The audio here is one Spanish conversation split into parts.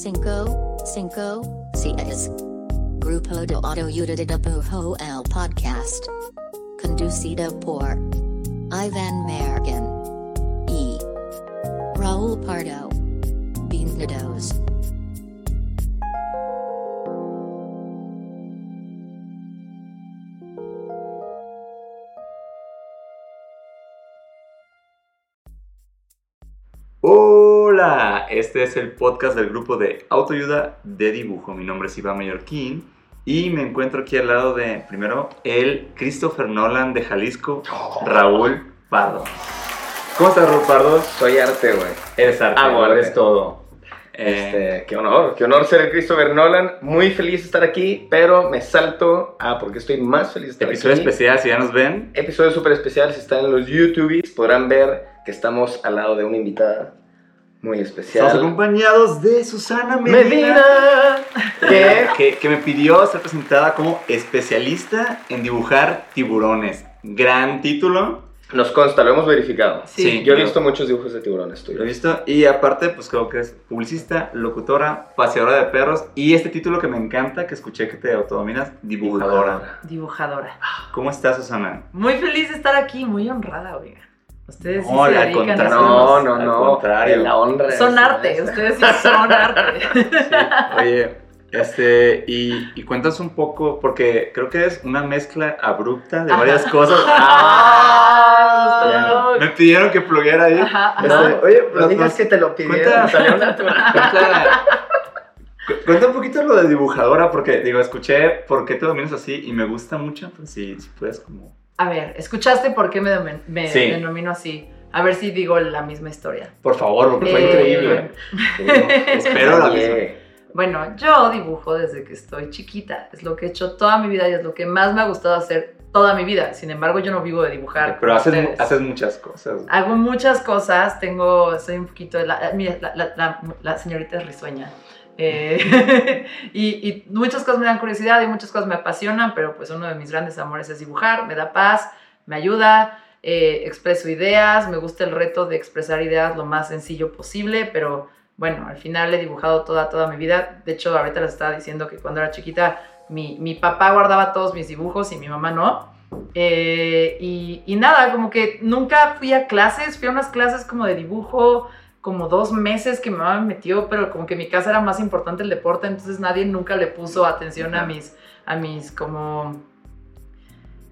Cinco, cinco, seis. Grupo de Autoayuda de Bujo el Podcast. Conducido por Ivan Mergen. E. Raúl Pardo. Bienvenidos. Este es el podcast del grupo de autoayuda de dibujo. Mi nombre es Iván Mallorquín y me encuentro aquí al lado de, primero, el Christopher Nolan de Jalisco, Raúl Pardo. ¿Cómo estás, Raúl Pardo? Soy arte, güey. Eres arte, Amo eres arte. todo. Este, Eh, qué honor, qué honor ser el Christopher Nolan. Muy feliz de estar aquí, pero me salto a porque estoy más feliz de estar episodio aquí. especial, si ya nos ven. Episodio súper especial, si están en los YouTubes podrán ver que estamos al lado de una invitada muy especial. Estamos acompañados de Susana Medina. Medina, que que, que me pidió ser presentada como especialista en dibujar tiburones. Gran título. nos consta, lo hemos verificado. Sí, Yo he visto muchos dibujos de tiburones Lo he tuyos. visto. Y aparte, pues creo que es publicista, locutora, paseadora de perros. Y este título que me encanta, que escuché que te autodominas, dibujadora. Dibujadora. ¿Cómo estás, Susana? Muy feliz de estar aquí, muy honrada, oiga. Ustedes sí No, se al dedican a contrario. hacer- No, no, Al no. contrario. La honra. Son arte, ustedes sí son arte. Oye, este, y, y cuentas un poco, porque creo que es una mezcla abrupta de varias cosas. Ah, Me pidieron que plugueara ahí. Ajá, Este, oye, No pero digas que te lo pidieron. Cuenta- salió natural. Cuenta, cu- cuenta un poquito lo de dibujadora, porque digo, escuché por qué te dominas así y me gusta mucho, pues si, si puedes como... A ver, ¿escuchaste por qué me, me Sí. denomino así? A ver si digo la misma historia. Por favor, porque fue Eh, increíble. Espero la misma. Bueno, yo dibujo desde que estoy chiquita. Es lo que he hecho toda mi vida y es lo que más me ha gustado hacer toda mi vida. Sin embargo, yo no vivo de dibujar. Pero haces, mu- haces muchas cosas. Hago muchas cosas, tengo, soy un poquito, la, mira, la, la- la- la señorita es risueña. Eh, y, muchas cosas me dan curiosidad y muchas cosas me apasionan, pero pues uno de mis grandes amores es dibujar, me da paz, me ayuda, eh, expreso ideas, me gusta el reto de expresar ideas lo más sencillo posible, pero bueno, al final he dibujado toda, toda mi vida. De hecho, ahorita les estaba diciendo que cuando era chiquita, mi, mi papá guardaba todos mis dibujos y mi mamá no. Eh, y, y nada, como que nunca fui a clases, fui a unas clases como de dibujo, como dos meses que mi mamá me metió, pero como que en mi casa era más importante el deporte, entonces nadie nunca le puso atención a mis, a mis como...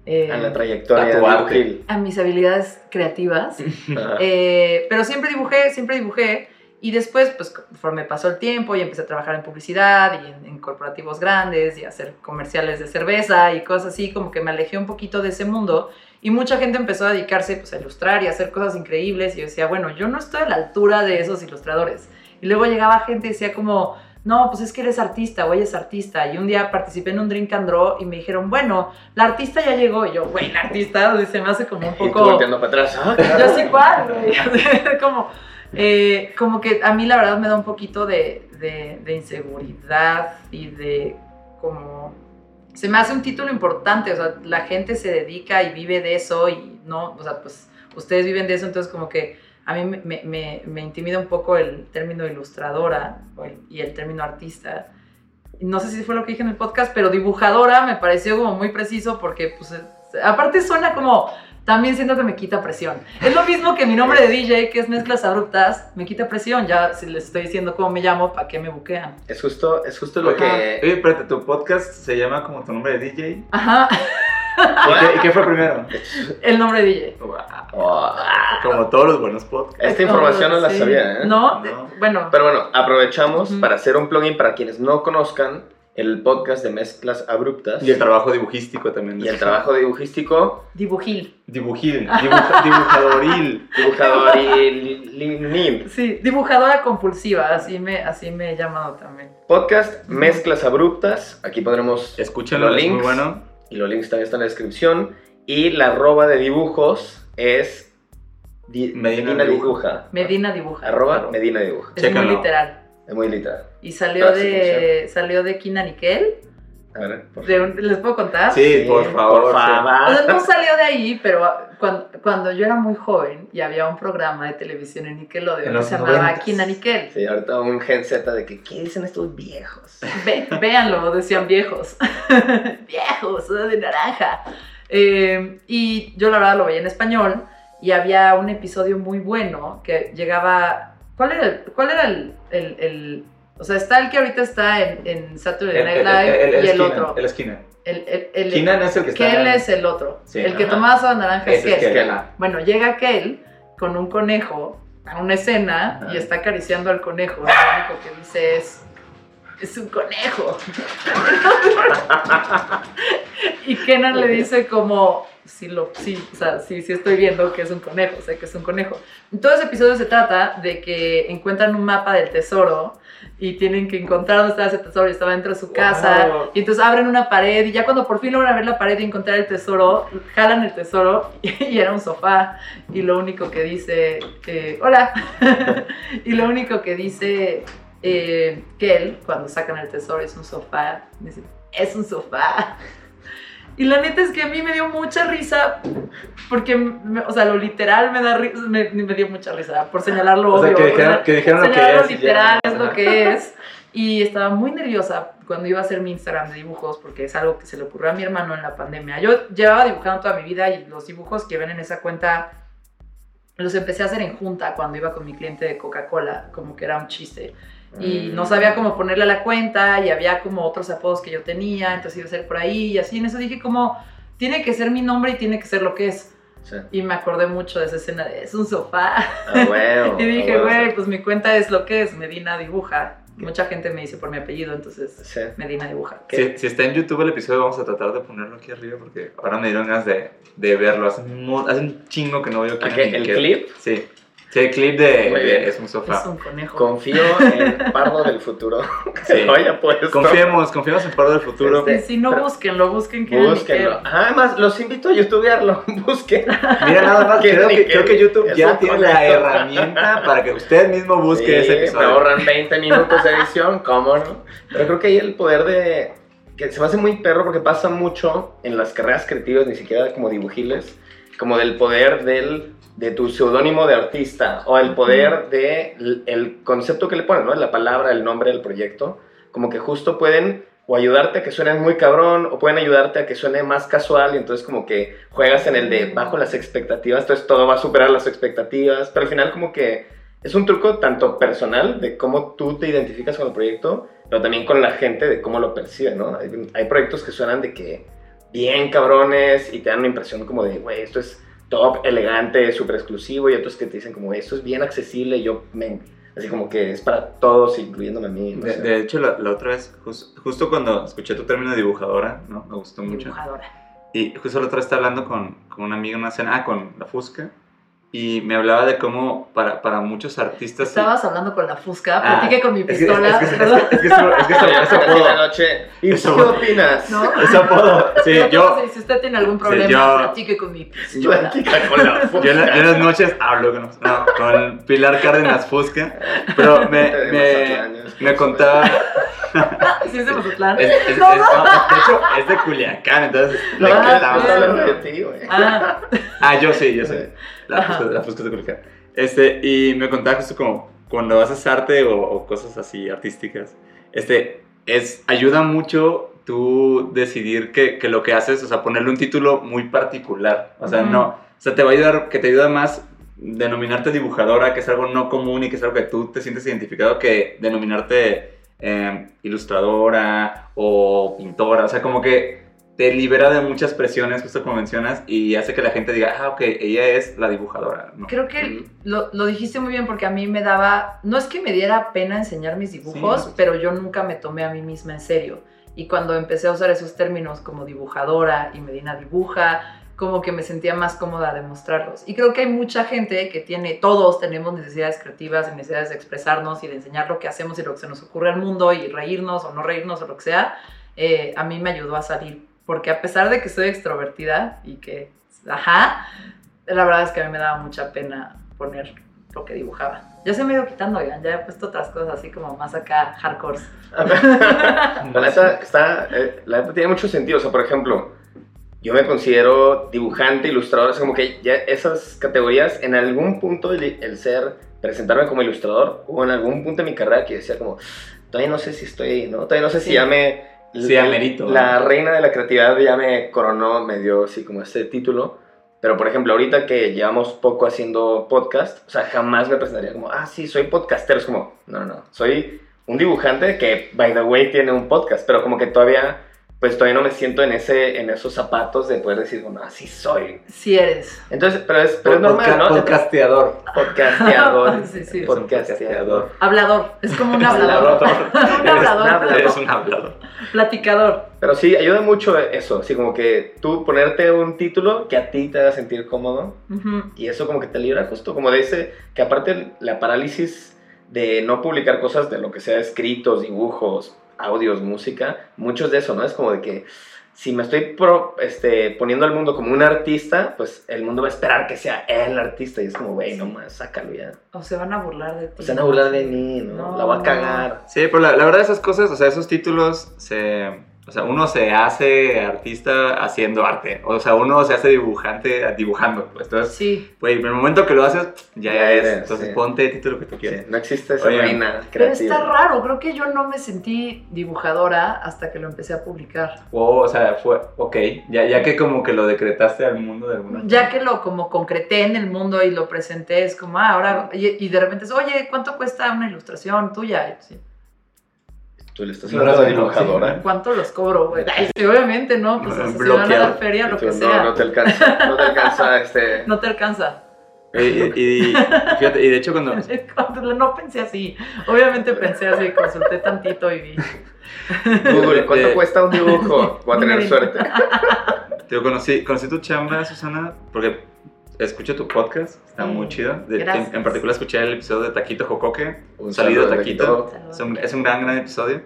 eh, a la trayectoria A tu arte. a mis habilidades creativas. Eh, pero siempre dibujé, siempre dibujé. Y después, pues conforme pasó el tiempo y empecé a trabajar en publicidad y en, en corporativos grandes y a hacer comerciales de cerveza y cosas así, como que me alejé un poquito de ese mundo. Y mucha gente empezó a dedicarse pues, a ilustrar y a hacer cosas increíbles. Y yo decía, bueno, yo no estoy a la altura de esos ilustradores. Y luego llegaba gente y decía como, no, pues es que eres artista o ella es artista. Y un día participé en un drink and draw y me dijeron, bueno, la artista ya llegó. Y yo, güey, la artista se me hace como un Y poco... volteando para atrás. Ah, Yo sí, ¿cuál? güey? como, eh, como que a mí la verdad me da un poquito de, de, de inseguridad y de como... Se me hace un título importante, o sea, la gente se dedica y vive de eso y no, o sea, pues ustedes viven de eso, entonces como que a mí me, me- intimida un poco el término ilustradora y el término artista. No sé si fue lo que dije en el podcast, pero dibujadora me pareció como muy preciso porque, pues, aparte suena como también siento que me quita presión. Es lo mismo que mi nombre de DJ, que es Mezclas Abruptas, me quita presión. Ya si les estoy diciendo cómo me llamo, ¿para qué me buquean? Es justo, es justo lo que. Oye, espérate, tu podcast se llama como tu nombre de DJ. Ajá, ¿Y qué, y qué fue primero? el nombre de DJ. Como todos los buenos podcasts. esta información no la Sí. sabía, ¿eh? No, No. bueno, Pero bueno, aprovechamos para hacer un plugin para quienes no conozcan el podcast de mezclas abruptas Y el trabajo dibujístico también. y el trabajo dibujístico, Dibujil. Dibujil, dibuja- dibujadoril. dibujador y li- li- nim. Sí, dibujadora compulsiva, así me, así me he llamado también. Podcast mezclas abruptas. Aquí pondremos Escúchenlo, Los es muy links. bueno. y los links también están en la descripción. Y la arroba de dibujos es di- Medina Medina Dibuja. Dibuja. Medina dibuja. Arroba Medina Dibuja. Es muy literal. Es muy literal. Y salió sí, de salió de Kina Nickel. A ver, por De un- ¿Les puedo contar? Sí, por favor. Por O sea, favor. no salió de ahí, pero cuando, cuando yo era muy joven y había un programa de televisión en En Nickelodeon que se llamaba. Kina Nickel. Sí, ahorita un gen Z de que, ¿qué dicen estos viejos? Ve- véanlo, decían viejos. viejos, de naranja. Eh, y yo la verdad lo veía en español y había un episodio muy bueno que llegaba... ¿Cuál era el...? Cuál era el, el- el- o sea, está el que ahorita está en, en Saturday Night Live y el otro. El esquina. El, el, el- Keenan es el que está. Kel es el otro. Sí, el que ajá. tomaba soda naranja es Ese es Kel. Kel. Bueno, llega Kel con un conejo a una escena Ajá. y está acariciando al conejo. Lo único que dice es, es un conejo. y Kenan le dice como, sí, lo, sí, o sea, sí, sí estoy viendo que es un conejo, sé que es un conejo. En todo ese episodio se trata de que encuentran un mapa del tesoro y tienen que encontrar dónde estaba ese tesoro y estaba dentro de su casa. Wow. Y entonces abren una pared y ya cuando por fin logran ver la pared y encontrar el tesoro, jalan el tesoro y, era un sofá. Y lo único que dice, eh, hola, y lo único que dice eh, Kel cuando sacan el tesoro es un sofá. Dice, es un sofá. Y la neta es que a mí me dio mucha risa, porque, me- o sea, lo literal me, da ri- me, me dio mucha risa, por señalar lo O sea, que dijeron, que dijeron lo que es. y ya. literal es lo que es. Y estaba muy nerviosa cuando iba a hacer mi Instagram de dibujos, porque es algo que se le ocurrió a mi hermano en la pandemia. Yo llevaba dibujando toda mi vida y los dibujos que ven en esa cuenta los empecé a hacer en junta cuando iba con mi cliente de Coca-Cola, como que era un chiste. Y no sabía cómo ponerle a la cuenta y había como otros apodos que yo tenía, entonces iba a ser por ahí y así. En eso dije como, tiene que ser mi nombre y tiene que ser lo que es. Sí. Y me acordé mucho de esa escena de, es un sofá. Ah, Y dije, ah, huevo. güey, pues mi cuenta es lo que es, Medina Dibuja. Mucha gente me dice por mi apellido, entonces Sí. Medina Dibuja. Si, si está en YouTube el episodio, vamos a tratar de ponerlo aquí arriba porque ahora me dieron ganas de, de verlo. Hace un, hace un chingo que no veo ¿A Kenan qué? y ¿El clip? Sí. Sí, el clip de, Muy de bien. Es un sofá. Es un conejo. Confío en Pardo del futuro. Que Sí. lo haya puesto. Confiemos, confiemos en Pardo del Futuro. Este, si no, búsquenlo, busquen que Búsquenlo. Ah, Además, los invito a youtubearlo. Busquen. Mira, nada más, creo que, creo que YouTube ya tiene la herramienta para que usted mismo busque Sí, ese Me episodio. ahorran 20 minutos de edición, ¿cómo no? Pero creo que ahí el poder de. que se me hace muy perro porque pasa mucho en las carreras creativas, ni siquiera como dibujiles, como del poder del, de tu seudónimo de artista o el poder de l- el concepto que le ponen, ¿no? La palabra, el nombre del proyecto, como que justo pueden o ayudarte a que suene muy cabrón o pueden ayudarte a que suene más casual y entonces como que juegas en el de bajo las expectativas, entonces todo va a superar las expectativas, pero al final como que es un truco tanto personal de cómo tú te identificas con el proyecto, pero también con la gente de cómo lo percibe, ¿no? Hay, hay proyectos que suenan de que bien cabrones y te dan una impresión como de, güey, esto es top, elegante, súper exclusivo, y otros que te dicen como, esto es bien accesible, y yo, men, así como que es para todos, incluyéndome a mí. no De, hecho, la, la otra vez, jus- justo cuando escuché tu término de dibujadora, ¿no? Me gustó mucho. Dibujadora. Y justo la otra vez estaba hablando con, con una amiga en una cena, ah, con la Fusca, y me hablaba de cómo para, para muchos artistas... Estabas hablando con la Fusca, Ah, platiqué con mi pistola, es que- es que- apodo. la noche, ¿y Eso- qué opinas? ¿No? Ese apodo, sí, yo, si usted tiene algún problema, yo- platique con mi pistola. Platica con la yo, en la- yo en las Fusca. noches hablo con, no, con Pilar Cárdenas Fusca, pero me, me, me contaba... ¿Sí es de Mazatlán? Es, es- No, es- no. de hecho, es de Culiacán, entonces... No, ¿de qué Ah, hablando de ti, güey. Ah, Ah, yo sí, yo sé. La la de. Este, y me contaba justo como cuando haces arte o, o cosas así artísticas, este, es, ayuda mucho tú decidir que, que lo que haces, o sea, ponerle un título muy particular. O sea, no, o sea, te va a ayudar, que te ayuda más denominarte dibujadora, que es algo no común y que es algo que tú te sientes identificado, que denominarte eh, ilustradora o pintora. O sea, como que te libera de muchas presiones, justo como mencionas, y hace que la gente diga, ah, ok, ella es la dibujadora. ¿no? creo que lo, lo dijiste muy bien porque a mí me daba, no es que me diera pena enseñar mis dibujos, Sí. pero yo nunca me tomé a mí misma en serio. Y cuando empecé a usar esos términos como dibujadora y Medina dibuja, como que me sentía más cómoda de mostrarlos. Y creo que hay mucha gente que tiene, todos tenemos necesidades creativas y necesidades de expresarnos y de enseñar lo que hacemos y lo que se nos ocurre al mundo y reírnos o no reírnos o lo que sea. Eh, a mí me ayudó a salir, porque a pesar de que soy extrovertida y que, ajá, la verdad es que a mí me daba mucha pena poner lo que dibujaba. Ya se me ha ido quitando, oigan, ya he puesto otras cosas así como más acá, hardcore. la neta está, eh, la neta tiene mucho sentido, o sea, por ejemplo, yo me considero dibujante, ilustrador, es como que ya esas categorías, en algún punto el, el, ser, presentarme como ilustrador, o en algún punto de mi carrera que decía como, todavía no sé si estoy, ¿no? Todavía no sé si ya me... Sí, la, amerito, la reina de la creatividad ya me coronó, me dio así como este título. Pero, por ejemplo, ahorita que llevamos poco haciendo podcast, o sea, jamás me presentaría como, ah, sí, soy podcastero. Es como, no, no, no. Soy un dibujante que, by the way, tiene un podcast, pero como que todavía pues todavía no me siento en, ese, en esos zapatos de poder decir, bueno, así soy. Sí eres. Entonces, pero es, pero es normal, ¿no? Podcasteador. Podcasteador. sí, sí. Podcasteador. Hablador. Es como un hablador. un hablador. Eres un hablador. Platicador. Pero sí, ayuda mucho eso, así como que tú ponerte un título que a ti te haga sentir cómodo y eso como que te libra justo, como de ese, que aparte la parálisis de no publicar cosas de lo que sea escritos, dibujos, audios, música, muchos de eso, ¿no? Es como de que si me estoy pro, este, poniendo al mundo como un artista, pues el mundo va a esperar que sea el artista y es como, güey, nomás, sácalo ya. O se van a burlar de ti. O se van a burlar de mí, ¿no? la va a cagar. Sí, pero la, la verdad esas cosas, o sea, esos títulos se o sea, uno se hace artista haciendo arte. O sea, uno se hace dibujante dibujando. Pues. Entonces, sí. pues, en el momento que lo haces, ya, ya es. Entonces, sí. ponte el título que tú quieras. Sí, no existe esa reina creativa. Pero está raro. Creo que yo no me sentí dibujadora hasta que lo empecé a publicar. Oh, o sea, fue, ok. Ya, ya que como que lo decretaste al mundo de alguna manera. Ya que lo como concreté en el mundo y lo presenté, es como, ah, ahora, y, y de repente es, oye, ¿cuánto cuesta una ilustración tuya? Sí. Tú le estás hablando de dibujadora. ¿Cuánto los cobro, güey? Sí, obviamente, ¿no? Pues no, si van a dar feria, lo que no, sea. No te alcanza, no te alcanza este... No te alcanza. Y, y, y, fíjate, y de hecho cuando... cuando... No pensé así. Obviamente pensé así, consulté tantito y vi. Google, ¿cuánto de... cuesta un dibujo? Voy a tener suerte. Te conocí, conocí tu chamba, Susana, porque escucho tu podcast, está muy chido. De, en, en, particular escuché el episodio de Taquito Jocoque, un salido de Taquito. Es un, es un, gran, gran episodio.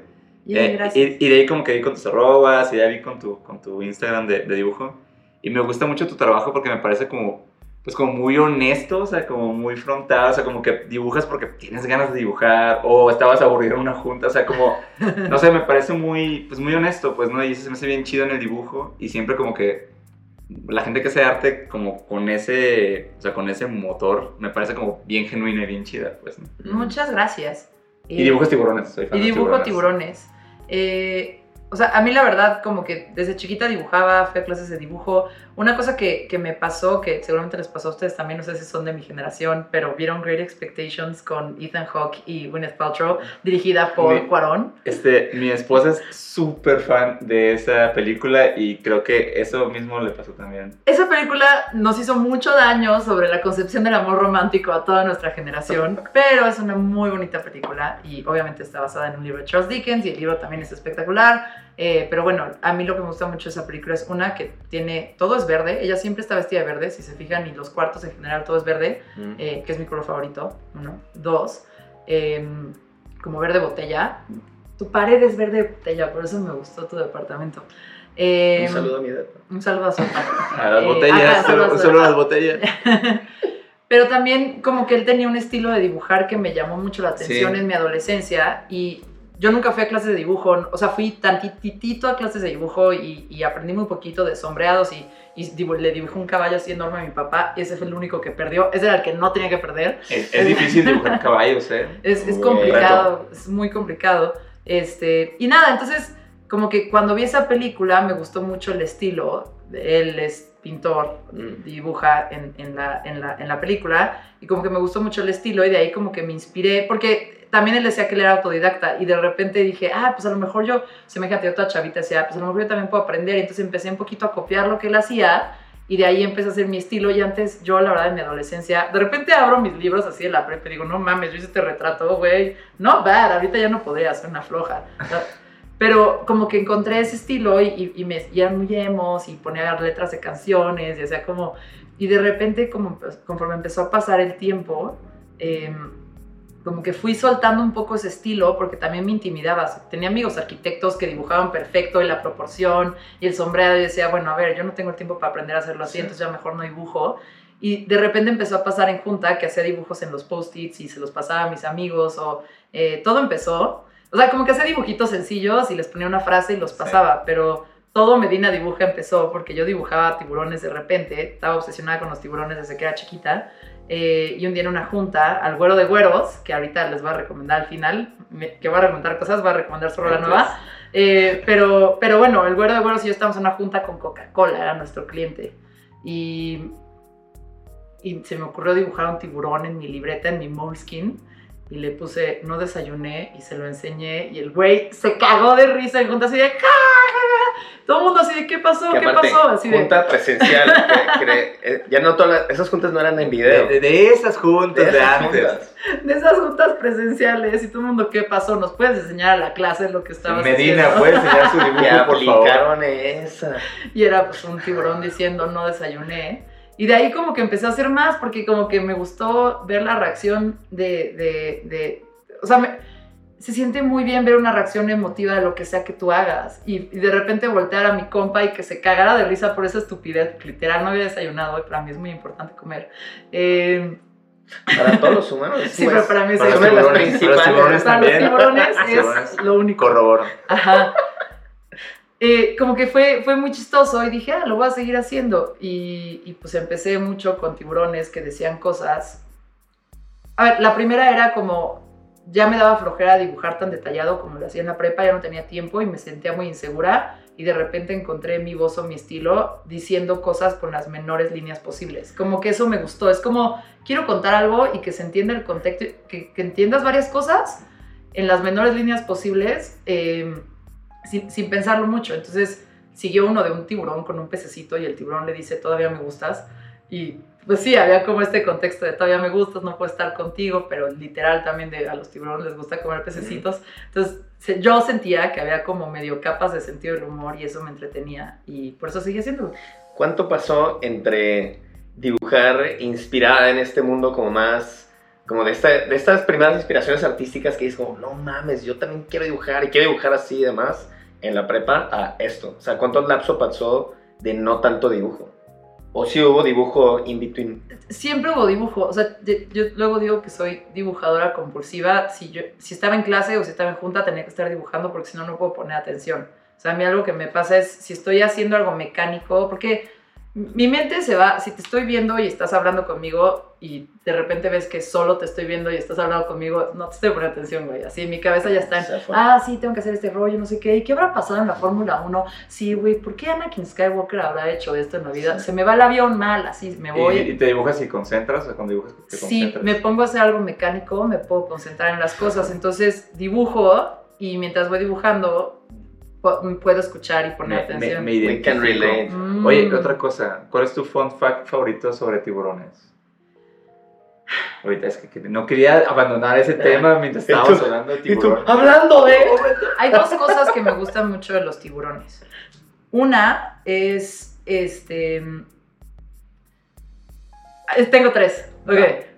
Yeah, eh, y, y, de ahí como que vi con tus arrobas y ya vi con tu, con tu Instagram de, de, dibujo. Y me gusta mucho tu trabajo porque me parece como, pues como muy honesto, o sea, como muy frontal, o sea, como que dibujas porque tienes ganas de dibujar o estabas aburrido en una junta, o sea, como, no sé, me parece muy, pues muy honesto, pues, ¿no? Y eso se me hace bien chido en el dibujo y siempre como que la gente que hace arte como con ese, o sea, con ese motor, me parece como bien genuina y bien chida, pues. ¿no? Muchas gracias. Y eh, dibujas tiburones, soy fan Y dibujo tiburones. tiburones. Eh, o sea, a mí la verdad, como que desde chiquita dibujaba, fui a clases de dibujo. Una cosa que, que, me pasó, que seguramente les pasó a ustedes también, no sé si son de mi generación, pero vieron Great Expectations con Ethan Hawke y Gwyneth Paltrow, dirigida por mi, Cuarón. Este, mi esposa es súper fan de esa película y creo que eso mismo le pasó también. Esa película nos hizo mucho daño sobre la concepción del amor romántico a toda nuestra generación, pero es una muy bonita película y obviamente está basada en un libro de Charles Dickens y el libro también es espectacular. Eh, pero bueno, a mí lo que me gusta mucho de esa película es una que tiene, todo es verde, ella siempre está vestida de verde, si se fijan, y los cuartos en general todo es verde, mm. eh, que es mi color favorito, uno. Dos, eh, como verde botella, tu pared es verde botella, por eso me gustó tu departamento. un saludo a mi depa. Un saludo a su A las botellas, ajá, solo, solo a las botellas. Pero también como que él tenía un estilo de dibujar que me llamó mucho la atención sí. en mi adolescencia y yo nunca fui a clases de dibujo, o sea, fui tantitito a clases de dibujo y, y aprendí muy poquito de sombreados y, y dibu le dibujé un caballo así enorme a mi papá y ese fue el único que perdió. Ese era el que no tenía que perder. Es, es difícil dibujar caballos, ¿eh? Es, es complicado, es muy complicado. Este, y nada, entonces, como que cuando vi esa película me gustó mucho el estilo. Él es pintor, dibuja en, en, la, en, la, en la película y como que me gustó mucho el estilo y de ahí como que me inspiré, porque también él decía que él era autodidacta y de repente dije, ah, pues a lo mejor yo, se me yo toda chavita, decía, pues a lo mejor yo también puedo aprender. Y entonces empecé un poquito a copiar lo que él hacía y de ahí empecé a hacer mi estilo. Y antes, yo, la verdad, en mi adolescencia, de repente abro mis libros así de la prepa y digo, no mames, yo hice este retrato, güey, no bad, ahorita ya no podría hacer una floja. Pero como que encontré ese estilo y, y, y me y eran muy emos y ponía letras de canciones y hacía como... Y de repente, como, pues, conforme empezó a pasar el tiempo, eh, como que fui soltando un poco ese estilo porque también me intimidaba. Tenía amigos arquitectos que dibujaban perfecto y la proporción y el sombreado y decía, bueno, a ver, yo no tengo el tiempo para aprender a hacerlo así, Sí. entonces ya mejor no dibujo. Y de repente empezó a pasar en junta que hacía dibujos en los post-its y se los pasaba a mis amigos o eh, todo empezó. O sea, como que hacía dibujitos sencillos y les ponía una frase y los Sí. pasaba, pero todo Medina Dibuja empezó porque yo dibujaba tiburones de repente, estaba obsesionada con los tiburones desde que era chiquita. eh, y un día en una junta, al güero de güeros, que ahorita les voy a recomendar al final, me- que va a recomendar cosas, va a recomendar solo la nueva. eh, pero, pero bueno, el güero de güeros y yo estábamos en una junta con Coca-Cola, era nuestro cliente. Y, y se me ocurrió dibujar un tiburón en mi libreta, en mi moleskin. Y le puse, no desayuné, y se lo enseñé. Y el güey se cagó de risa en junta, así de, "Ja, ja, ja". Todo el mundo así de, ¿qué pasó? Que ¿Qué aparte, pasó? Así de, junta presencial. que- que- eh, ya no todas las- esas juntas no eran en video. De, de esas juntas de, esas antes. juntas. de esas juntas presenciales. Y todo el mundo, ¿qué pasó? ¿Nos puedes enseñar a la clase lo que estabas Medina, haciendo? ¿puedes enseñar su dibujo, por favor? esa. Y era pues un tiburón diciendo no desayuné. Y de ahí como que empecé a hacer más porque como que me gustó ver la reacción de... de, de- o sea, me- se siente muy bien ver una reacción emotiva de lo que sea que tú hagas. Y, y de repente voltear a mi compa y que se cagara de risa por esa estupidez. Literal, no había desayunado hoy, para mí es muy importante comer. Eh, Para todos los humanos. sí, pues, pero para mí es Para los tiburones, principales. para los tiburones para los Tiburones. es lo único. Corroboro. Ajá. Eh, como que fue, fue muy chistoso y dije, ah, lo voy a seguir haciendo. Y, pues empecé mucho con tiburones que decían cosas. A ver, la primera era como, ya me daba flojera dibujar tan detallado como lo hacía en la prepa, ya no tenía tiempo y me sentía muy insegura. Y de repente encontré mi voz o mi estilo diciendo cosas con las menores líneas posibles. Como que eso me gustó. Es como, quiero contar algo y que se entienda el contexto, que, entiendas varias cosas en las menores líneas posibles. eh, sin, pensarlo mucho. Entonces siguió uno de un tiburón con un pececito y el tiburón le dice, todavía me gustas. Y pues sí, había como este contexto de todavía me gustas, no puedo estar contigo, pero literal también de a los tiburones les gusta comer pececitos. Entonces yo sentía que había como medio capas de sentido del humor y eso me entretenía y por eso seguí haciéndolo. ¿Cuánto pasó entre dibujar inspirada en este mundo como más, como de, esta- de estas primeras inspiraciones artísticas que dices como, no mames, yo también quiero dibujar y quiero dibujar así y demás, en la prepa a esto? O sea, ¿cuánto lapso pasó de no tanto dibujo? ¿O si hubo dibujo in between? siempre hubo dibujo. O sea, de- yo luego digo que soy dibujadora compulsiva. Si, yo, si estaba en clase o si estaba en junta, tenía que estar dibujando porque si no, no puedo poner atención. O sea, a mí algo que me pasa es si estoy haciendo algo mecánico, porque mi mente se va, si te estoy viendo y estás hablando conmigo y de repente ves que solo te estoy viendo y estás hablando conmigo, no te estoy poniendo atención, güey. Así mi cabeza ya está en, ah, sí, tengo que hacer este rollo, no sé qué. ¿Y qué habrá pasado en la Fórmula 1? Sí, güey, ¿por qué Anakin Skywalker habrá hecho esto en la vida? Se me va el avión mal, así, me voy. ¿Y, y te dibujas y concentras? ¿O con dibujas te Sí, concentras? me pongo a hacer algo mecánico, me puedo concentrar en las cosas. Entonces dibujo y mientras voy dibujando puedo escuchar y poner Me, me, atención. me We can identifico. relate. Mm. Oye, otra cosa. ¿Cuál es tu fun fact favorito sobre tiburones? Ahorita es que, que no quería abandonar ese tema mientras estábamos hablando de tiburones. Hablando de... Hay dos cosas que me gustan mucho de los tiburones. Una es este. eh, Tengo tres. Ok,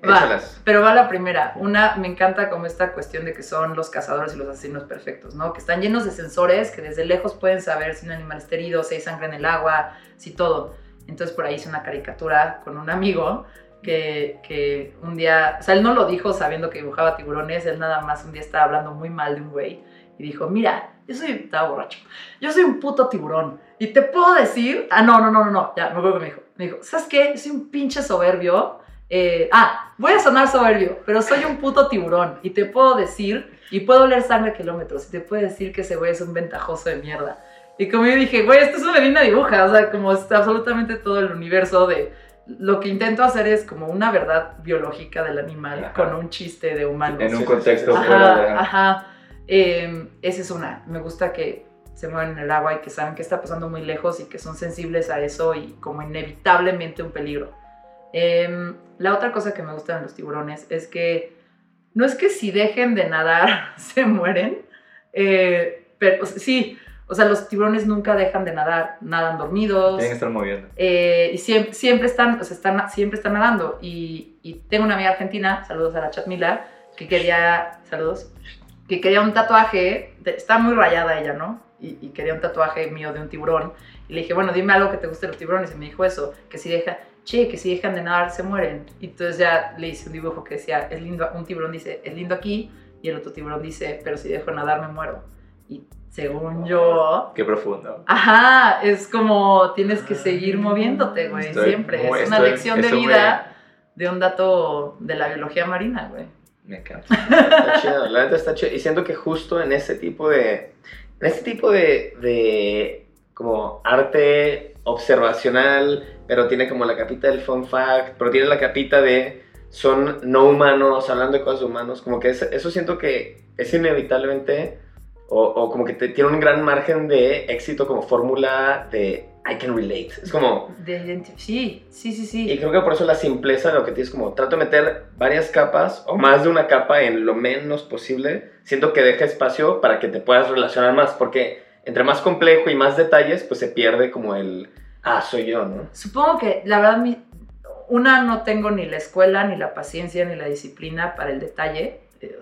va. Échalas. Pero va la primera. Una, me encanta como esta cuestión de que son los cazadores y los asesinos perfectos, ¿no? Que están llenos de sensores que desde lejos pueden saber si un animal está herido, si hay sangre en el agua, si todo. Entonces por ahí hice una caricatura con un amigo que, que un día, o sea, él no lo dijo sabiendo que dibujaba tiburones, él nada más un día estaba hablando muy mal de un güey y dijo, mira, yo soy, estaba borracho, yo soy un puto tiburón y te puedo decir, ah, no, no, no, no, no, ya, me acuerdo que me dijo, me dijo, ¿sabes qué? Yo soy un pinche soberbio, eh, ah, voy a sonar soberbio, pero soy un puto tiburón y te puedo decir, y puedo oler sangre a kilómetros, y te puedo decir que ese güey es un ventajoso de mierda. Y como yo dije, güey, esto es una Medina dibuja, o sea, como está absolutamente todo el universo de... Lo que intento hacer es como una verdad biológica del animal Ajá. con un chiste de humano. En un contexto sí. fuera de... Ajá, ajá. Eh, esa es una. Me gusta que se mueven en el agua y que saben que está pasando muy lejos y que son sensibles a eso y como inevitablemente un peligro. Eh, la otra cosa que me gusta de los tiburones es que no es que si dejen de nadar se mueren. eh, pero o sea, sí, o sea, los tiburones nunca dejan de nadar, nadan dormidos. Tienen que estar moviendo. eh, y siempre, siempre, están, o sea, están, siempre están nadando. Y, y tengo una amiga argentina, saludos a la Chatmila, que quería, saludos, que quería un tatuaje, de- está muy rayada ella, ¿no? Y, y quería un tatuaje mío de un tiburón. Y le dije, bueno, dime algo que te guste de los tiburones. Y me dijo eso, que si deja, che, que si dejan de nadar se mueren. Y entonces ya le hice un dibujo que decía, es lindo, un tiburón dice, es lindo aquí, y el otro tiburón dice, pero si dejo de nadar me muero. Y según yo, Qué profundo. Ajá, es como tienes que seguir moviéndote, güey, Estoy siempre. muy- es una estoy- lección de vida de un dato de la biología marina, güey. Me encanta. Está chido, la neta está chido. Y siento que justo en ese tipo de. En este tipo de. de como arte observacional, pero tiene como la capita del fun fact, pero tiene la capita de. Son no humanos, hablando de cosas de humanos. Como que es- eso siento que es inevitablemente. O, o como que te, tiene un gran margen de éxito como fórmula de I can relate. Es como. De identi- sí, sí, sí, Y sí. creo que por eso la simpleza de lo que tienes como trato de meter varias capas o más de una capa en lo menos posible. Siento que deja espacio para que te puedas relacionar más, porque entre más complejo y más detalles, pues se pierde como el ah, soy yo, ¿no? Supongo que, la verdad, mi- una, no tengo ni la escuela, ni la paciencia, ni la disciplina para el detalle, eh,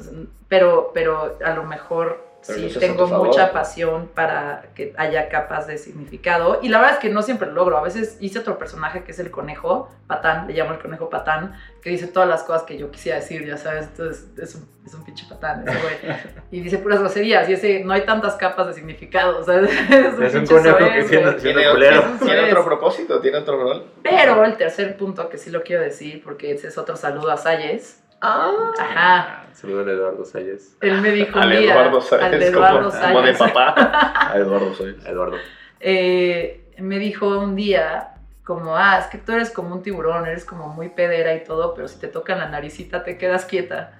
pero, pero a lo mejor sí tengo mucha pasión para que haya capas de significado. Y la verdad es que no siempre lo logro. A veces hice otro personaje que es el conejo, Patán, le llamo el conejo Patán, que dice todas las cosas que yo quisiera decir, ya sabes, entonces es un, es un pinche patán ese güey. Y dice puras groserías, y ese no hay tantas capas de significado, o sea, es un, Es un pinche conejo que tiene- un tiene soez. otro propósito, tiene otro rol. Pero el tercer punto que sí lo quiero decir, porque ese es otro saludo a Salles. Ah, Ajá. Saludos a Eduardo Salles. Él me dijo un al día, Eduardo Sáenz, al de Eduardo como, como de Salles, papá. A Eduardo Sáenz. Eduardo. eh, me dijo un día como, ah, es que tú eres como un tiburón, eres como muy pedera y todo, pero si te tocan la naricita te quedas quieta.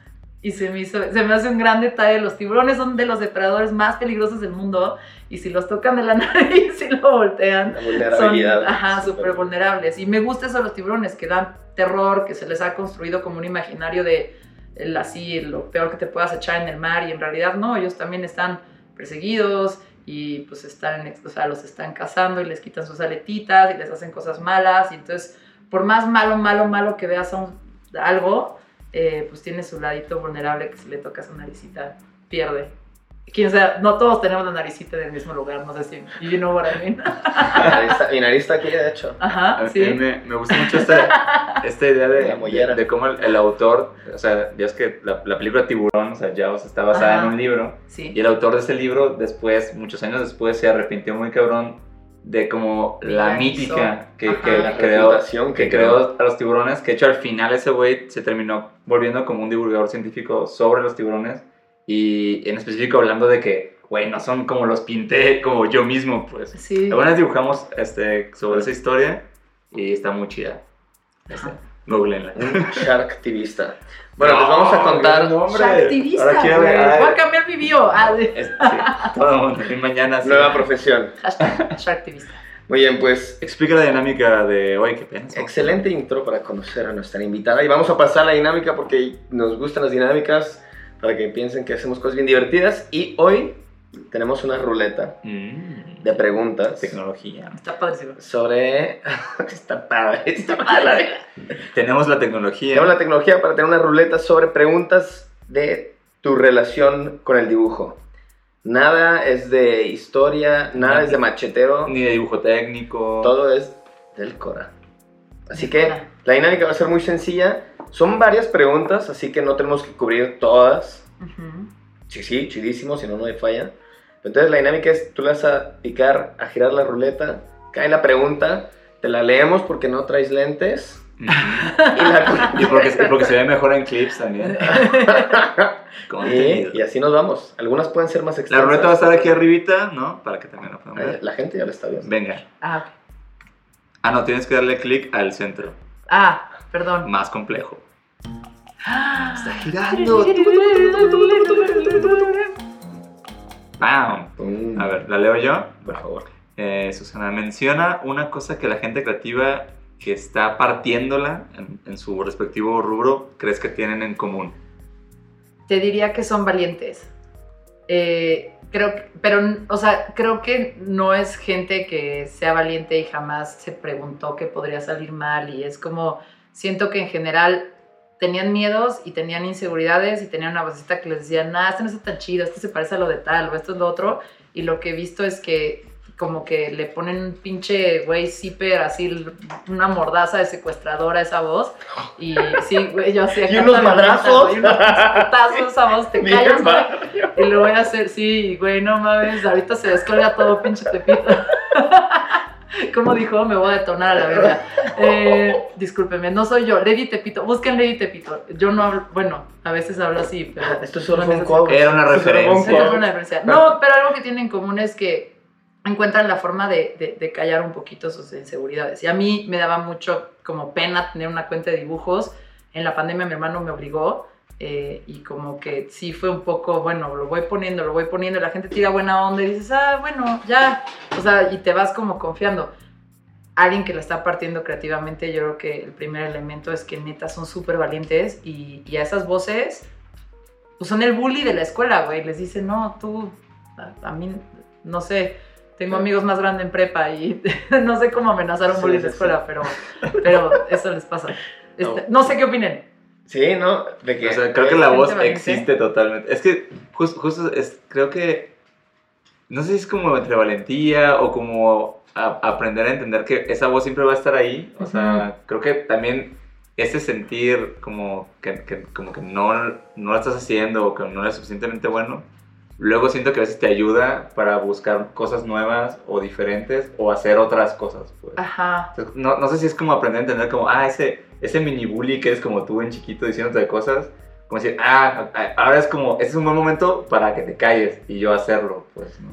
Y se me hizo, se me hace un gran detalle, los tiburones son de los depredadores más peligrosos del mundo y si los tocan de la nariz y lo voltean, son ajá, Súper. vulnerables. Y me gusta eso de los tiburones, que dan terror, que se les ha construido como un imaginario de el, así, lo peor que te puedas echar en el mar, y en realidad no, ellos también están perseguidos y pues están, o sea, los están cazando y les quitan sus aletitas y les hacen cosas malas. Y entonces, por más malo, malo, malo que veas a un- algo, eh, pues tiene su ladito vulnerable que si le toca su naricita, pierde. Sabe, no todos tenemos la naricita en el mismo lugar, no sé si, you know what I mean. Mi nariz está- Mi nariz está aquí, de hecho. Ajá, sí. me, me gusta mucho esta, esta idea de, de, de cómo el, el autor, o sea, ya es que la, la película Tiburón, o sea, Jaws está basada Ajá. en un libro, Sí. y el autor de ese libro después, muchos años después, se arrepintió muy cabrón de como la mítica que, Ajá. que La creó, que creó a los tiburones, que de hecho al final ese güey se terminó volviendo como un divulgador científico sobre los tiburones, y en específico hablando de que, güey, no son como los pinté como yo mismo, pues. Sí. Alguna vez dibujamos este, sobre esa historia y está muy chida. Este, googleenla. Sharktivista. Bueno, les vamos a contar. Ah, Voy a cambiar mi bio. Ah, sí, todo el mundo. Y mañana sí. Nueva profesión. Hashtag Sharktivista. Muy bien, pues Explica la dinámica de hoy, qué pena. excelente intro para conocer a nuestra invitada. Y vamos a pasar a la dinámica porque nos gustan las dinámicas para que piensen que hacemos cosas bien divertidas. Y hoy tenemos una ruleta Mm, de preguntas tecnología. Está padrísimo. sobre. está padre, está padre. Tenemos la tecnología. Tenemos la tecnología para tener una ruleta sobre preguntas de tu relación con el dibujo. Nada es de historia, nada Nada. es de machetero, Ni de dibujo técnico. todo es del Cora. Así que la dinámica va a ser muy sencilla. Son varias preguntas, así que no tenemos que cubrir todas. Ujú. Sí, sí, chidísimo, si no, no hay falla. Entonces la dinámica es, tú le vas a picar, a girar la ruleta, cae la pregunta, te la leemos porque no traes lentes. Y, la- y, porque, y porque se ve mejor en clips también. y, y así nos vamos. Algunas pueden ser más La extensas. ruleta va a estar aquí arribita, ¿no? Para que también la puedan ver. La gente ya lo está viendo. Venga. Ah, Ah, no, tienes que darle clic al centro. ah, perdón. Más complejo. Está girando. ¡Bam! Pum. A ver, la leo yo. por favor. Eh, Susana menciona una cosa que la gente creativa que está partiéndola en, en su respectivo rubro crees que tienen en común. Te diría que son valientes. Eh, Creo que, pero, o sea, creo que no es gente que sea valiente y jamás se preguntó que podría salir mal y es como, siento que en general tenían miedos y tenían inseguridades y tenían una vocita que les decía, nah, este no está tan chido, este se parece a lo de tal o esto es lo otro y lo que he visto es que como que le ponen un pinche güey zipper así, una mordaza de secuestradora a esa voz. Y sí, güey, yo hacía Y unos madrazos. Y unos putazos esa voz, te callas, güey. Y lo voy a hacer, sí, güey, no mames, ahorita se descarga todo pinche tepito. Como dijo, me voy a detonar a la verga. Eh, discúlpeme, no soy yo, Lady Tepito, busquen Lady Tepito. Yo no hablo, bueno, a veces hablo así, pero... Esto solo fue un cover. Era una referencia. Una. No, pero algo que tienen en común es que encuentran la forma de, de- de callar un poquito sus inseguridades. Y a mí me daba mucho como pena tener una cuenta de dibujos. En la pandemia mi hermano me obligó eh, y como que sí fue un poco, bueno, lo voy poniendo, lo voy poniendo, la gente tira buena onda y dices, ah, bueno, ya. O sea, y te vas como confiando. Alguien que la está partiendo creativamente, yo creo que el primer elemento es que neta son súper valientes y, y a esas voces pues son el bully de la escuela, güey. Les dicen, no, tú, a, a mí, no sé, tengo Sí. amigos más grandes en prepa y no sé cómo amenazar a un Sí, bully sí, de sí. escuela, pero, pero eso les pasa. Este, no. sé qué opinen. Sí, ¿no? De que, O sea, creo que la voz existe totalmente. Es que jus- justo es, creo que, no sé si es como entre valentía o como a- aprender a entender que esa voz siempre va a estar ahí. O sea, creo que también ese sentir como que, que- como que no, no lo estás haciendo o que no eres suficientemente bueno, luego siento que a veces te ayuda para buscar cosas nuevas o diferentes o hacer otras cosas. Pues. Ajá. Entonces, No, no sé si es como aprender a entender como, ah, ese, ese mini bully que eres como tú en chiquito diciéndote cosas, como decir, ah, a- ahora es como, este es un buen momento para que te calles y yo hacerlo, pues, ¿no?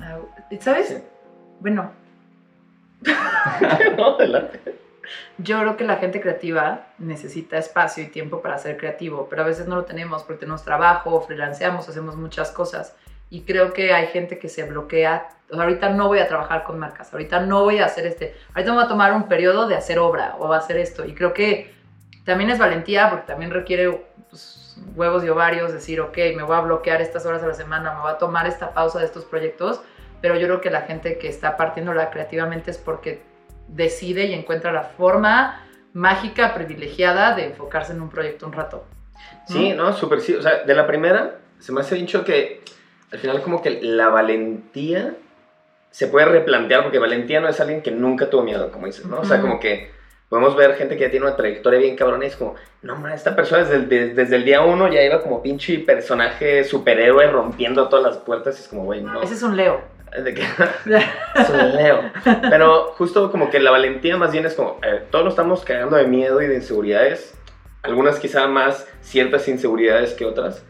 ¿Sabes? Sí. Bueno, no, yo creo que la gente creativa necesita espacio y tiempo para ser creativo, pero a veces no lo tenemos porque tenemos trabajo, freelanceamos, hacemos muchas cosas. Y creo que hay gente que se bloquea. O sea, ahorita no voy a trabajar con marcas, ahorita no voy a hacer este. Ahorita me voy a tomar un periodo de hacer obra o hacer esto. Y creo que también es valentía porque también requiere pues, huevos y ovarios decir, ok, me voy a bloquear estas horas a la semana, me voy a tomar esta pausa de estos proyectos. Pero yo creo que la gente que está partiéndola creativamente es porque decide y encuentra la forma mágica, privilegiada de enfocarse en un proyecto un rato. Sí, no, súper sí. O sea, de la primera, se me hace dicho que al final como que la valentía se puede replantear, porque valentía no es alguien que nunca tuvo miedo, como dices, ¿no? O sea, como que podemos ver gente que ya tiene una trayectoria bien cabrona y es como, no, man, esta persona desde el, de- desde el día uno ya iba como pinche personaje superhéroe rompiendo todas las puertas y es como, güey, no. Ese es un Leo. De que- es un Leo. Pero justo como que la valentía más bien es como, eh, todos nos estamos cagando de miedo y de inseguridades, algunas quizá más ciertas inseguridades que otras,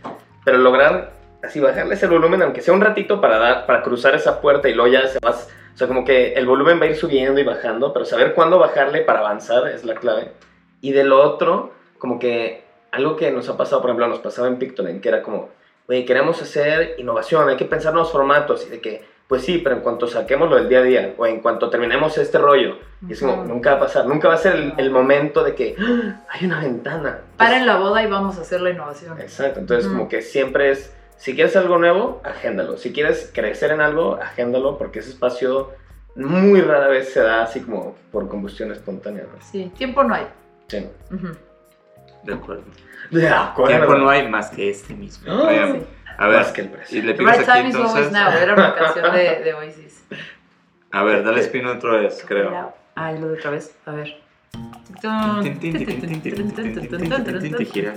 pero lograr así bajarles el volumen, aunque sea un ratito para, dar, para cruzar esa puerta y luego ya se vas, o sea, como que el volumen va a ir subiendo y bajando, pero saber cuándo bajarle para avanzar es la clave. Y de lo otro, como que algo que nos ha pasado, por ejemplo, nos pasaba en Pictoline, que era como, güey, queremos hacer innovación, hay que pensar nuevos formatos, y de que, pues sí, pero en cuanto saquemos lo del día a día, o en cuanto terminemos este rollo, es como, nunca va a pasar, nunca va a ser el, el momento de que ¡Ah! hay una ventana. Paren la boda y vamos a hacer la innovación. Exacto, entonces Ujú. como que siempre es, si quieres algo nuevo, agéndalo. Si quieres crecer en algo, agéndalo, porque ese espacio muy rara vez se da así como por combustión espontánea. ¿no? Sí, tiempo no hay. Sí. De acuerdo. De acuerdo. Tiempo no hay más que este mismo. Ah, Oigan, Sí. a ver, Más que el precio. y le The picas right aquí entonces. now. Era una canción de, de Oasis. A ver, dale spin otra vez, creo. Ay, lo de otra vez. A ver. Gira.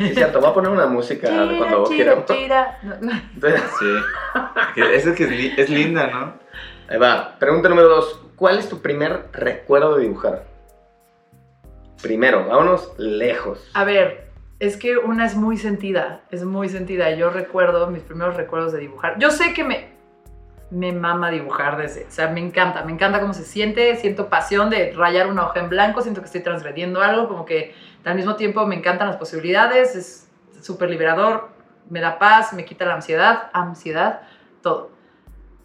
Es cierto, voy a poner una música cuando vos quieras. No, no. Entonces, Sí. Esa que es, li- es linda, ¿no? ahí va. Pregunta número dos. ¿Cuál es tu primer recuerdo de dibujar? Primero, vámonos lejos. A ver, es que una es muy sentida, es muy sentida. Yo recuerdo mis primeros recuerdos de dibujar. Yo sé que me, me mama dibujar desde, o sea, me encanta, me encanta cómo se siente, siento pasión de rayar una hoja en blanco, siento que estoy transgrediendo algo, como que al mismo tiempo me encantan las posibilidades, es súper liberador, me da paz, me quita la ansiedad, ansiedad, todo.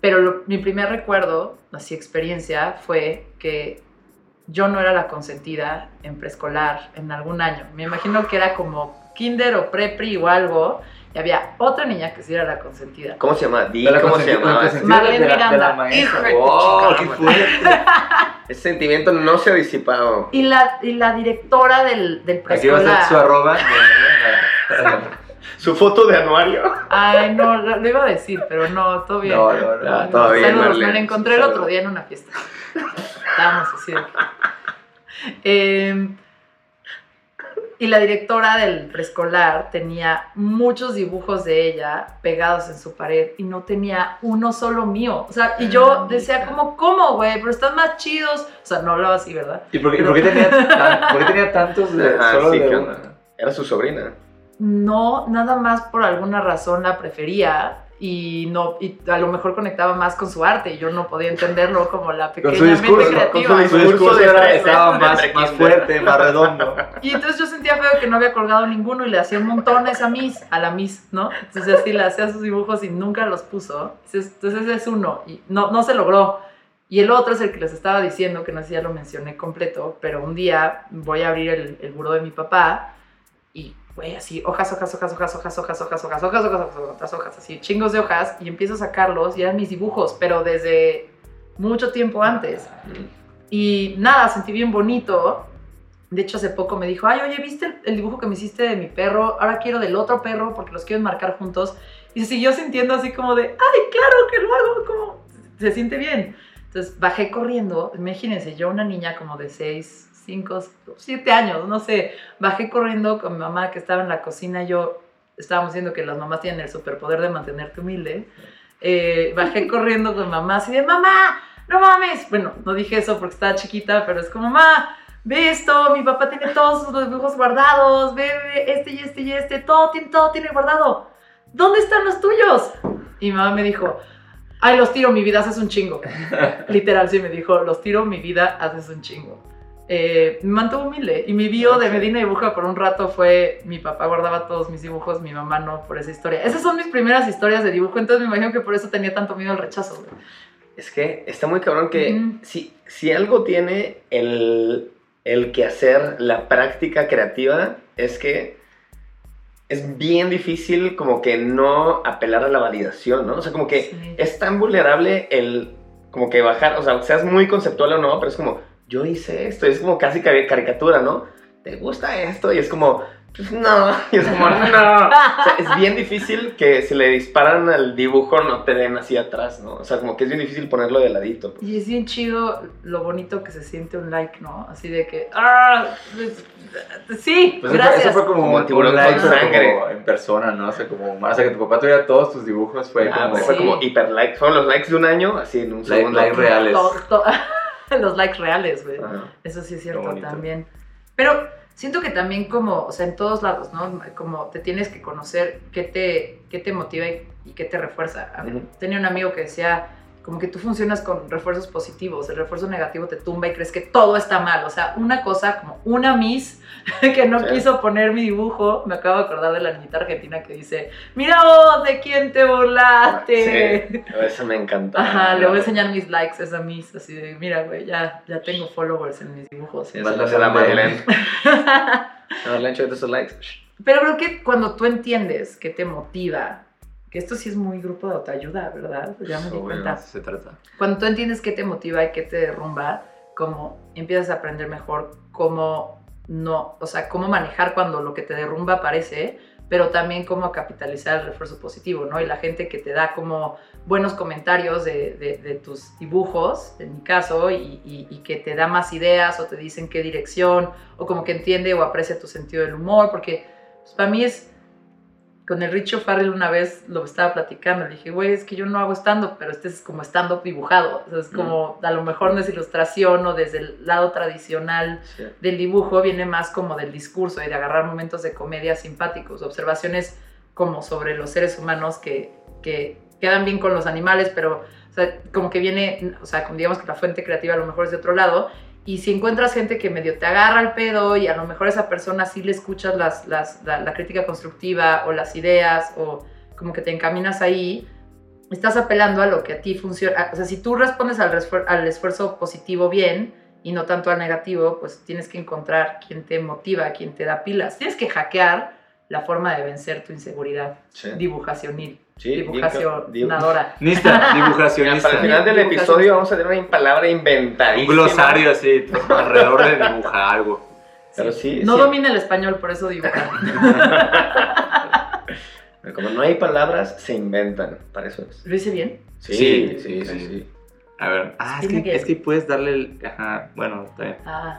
Pero lo- mi primer recuerdo, así experiencia, fue que yo no era la consentida en preescolar en algún año. Me imagino que era como kinder o prepri o algo. Y había otra niña que sí era la consentida. ¿Cómo se llama? Di, ¿Cómo se llamaba? Marlene Miranda. ¡Wow! chingada ¡Qué fuerte! Ese sentimiento no se ha disipado. Y la, y la directora del, del Aquí va a ser su preescolar. arroba. Su foto de anuario. Ay, no, lo, lo iba a decir, pero no, todo bien. No, no, no. Ah, todo bien, Saludos, Marlene. me la encontré el otro día en una fiesta. Estábamos así de Em, y la directora del preescolar tenía muchos dibujos de ella pegados en su pared y no tenía uno solo mío. O sea, y yo decía como, ¿cómo, güey? Pero están más chidos. O sea, no hablaba así, ¿verdad? ¿Y por qué, por qué tenía, tan- por qué tenía tantos de, Ajá, solo sí, de. Era su sobrina. No, nada más por alguna razón la prefería y no y a lo mejor conectaba más con su arte y yo no podía entenderlo como la Con pequeña su discurso, mente con su creativa. discurso, era- estaba más, más fuerte, más redondo. Y entonces yo sentía feo que no había colgado ninguno y le hacía un montón a esa Miss, a la Miss, ¿no? Entonces así le hacía sus dibujos y nunca los puso. Entonces, ese es uno y no, no se logró. Y el otro es el que les estaba diciendo, que no sé si ya lo mencioné completo, pero un día voy a abrir el, el buró de mi papá güey, así, hojas, hojas, hojas, hojas, hojas, hojas, hojas, hojas, hojas, hojas, hojas, hojas, así, chingos de hojas, y empiezo a sacarlos y eran mis dibujos, pero desde mucho tiempo antes. Y nada, sentí bien bonito. De hecho, hace poco me dijo, ay, oye, ¿viste el dibujo que me hiciste de mi perro? Ahora quiero del otro perro porque los quiero enmarcar juntos. Y se siguió sintiendo así como de, ay, claro que lo hago, como se siente bien. Entonces bajé corriendo, imagínense, yo una niña como de 6, 5, 7 años, no sé, bajé corriendo con mi mamá que estaba en la cocina, yo estábamos diciendo que las mamás tienen el superpoder de mantenerte humilde. Eh, bajé corriendo con mamá así de, mamá, no mames. Bueno, no dije eso porque estaba chiquita, pero es como, mamá, ve esto, mi papá tiene todos sus dibujos guardados, ve, ve este y este y este, todo tiene, todo tiene guardado. ¿Dónde están los tuyos? Y mi mamá me dijo, ay, los tiro, mi vida haces un chingo. Literal, sí me dijo, los tiro, mi vida haces un chingo. Eh, me mantuvo humilde y mi bio de Medina Dibuja por un rato fue mi papá guardaba todos mis dibujos, mi mamá no por esa historia. Esas son mis primeras historias de dibujo, entonces me imagino que por eso tenía tanto miedo al rechazo. güey. Es que está muy cabrón que si, si algo tiene el, el que hacer la práctica creativa es que es bien difícil como que no apelar a la validación, ¿no? O sea, como que Sí. es tan vulnerable el como que bajar, o sea, seas muy conceptual o no, pero es como, yo hice esto, y es como casi cari- caricatura, ¿no? ¿Te gusta esto? Y es como, pues no, y es como, no. O sea, es bien difícil que si le disparan al dibujo no te den así atrás, ¿no? O sea, como que es bien difícil ponerlo de ladito. pues. Y es bien chido lo bonito que se siente un like, ¿no? Así de que, ah, sí, Pues eso fue- gracias. eso fue como Como un tiburón un like, sangre. como en persona, ¿no? O sea, como, o sea, que tu papá tuviera todos tus dibujos fue Ah, como pues fue Sí. como hiper like. Fueron los likes de un año, así en un like, segundo. like reales. To- to- los likes reales, güey. Ajá. Eso sí es cierto también. Pero siento que también como, o sea, en todos lados, ¿no? Como te tienes que conocer qué te, qué te motiva y, y qué te refuerza. Tenía un amigo que decía, como que tú funcionas con refuerzos positivos, el refuerzo negativo te tumba y crees que todo está mal. O sea, una cosa como una Miss que no Sí. quiso poner mi dibujo, me acabo de acordar de la niñita argentina que dice, mira vos, ¿de quién te burlaste? Sí, eso me encanta. Ajá, le voy a enseñar mis likes a esa Miss, así de, mira, güey, ya, ya tengo followers en mis dibujos. Sí, Mándale eso la. Marlene, chévate esos likes. Pero creo que cuando tú entiendes que te motiva, que esto sí es muy grupo de autoayuda, ¿verdad? Ya me di cuenta. se trata. Cuando tú entiendes qué te motiva y qué te derrumba, como empiezas a aprender mejor cómo no, o sea, cómo manejar cuando lo que te derrumba aparece, pero también cómo capitalizar el refuerzo positivo, ¿no? Y la gente que te da como buenos comentarios de, de- de tus dibujos, en mi caso, y, y- y que te da más ideas o te dicen qué dirección, o como que entiende o aprecia tu sentido del humor, porque pues, para mí es, con el Richo Farrell una vez lo estaba platicando, le dije, güey, es que yo no hago stand-up, pero este es como stand-up dibujado, o sea, es como, a lo mejor no es ilustración o desde el lado tradicional Sí. del dibujo viene más como del discurso y de agarrar momentos de comedia simpáticos, observaciones como sobre los seres humanos que, que quedan bien con los animales, pero o sea, como que viene, o sea, como digamos que la fuente creativa a lo mejor es de otro lado, y si encuentras gente que medio te agarra el pedo y a lo mejor a esa persona sí le escuchas las, las- la, la crítica constructiva o las ideas o como que te encaminas ahí, estás apelando a lo que a ti funciona. O sea, si tú respondes al, al esfuerzo positivo bien y no tanto al negativo, pues tienes que encontrar quién te motiva, quién te da pilas. Tienes que hackear la forma de vencer tu inseguridad Sí. dibujacionil, Sí, dibujacionadora. Nista, dibujacionista. para el final del episodio vamos a tener una palabra inventadísima. Un glosario así, todo alrededor de dibujar algo. Pero sí, No sí. domina el español, por eso dibuja. Como no hay palabras, se inventan. Para eso es. ¿Lo hice bien? Sí, Sí, sí, sí. sí. A ver, ah, es Tiene que, que- es que puedes darle el. Ajá, bueno, está bien. Ah.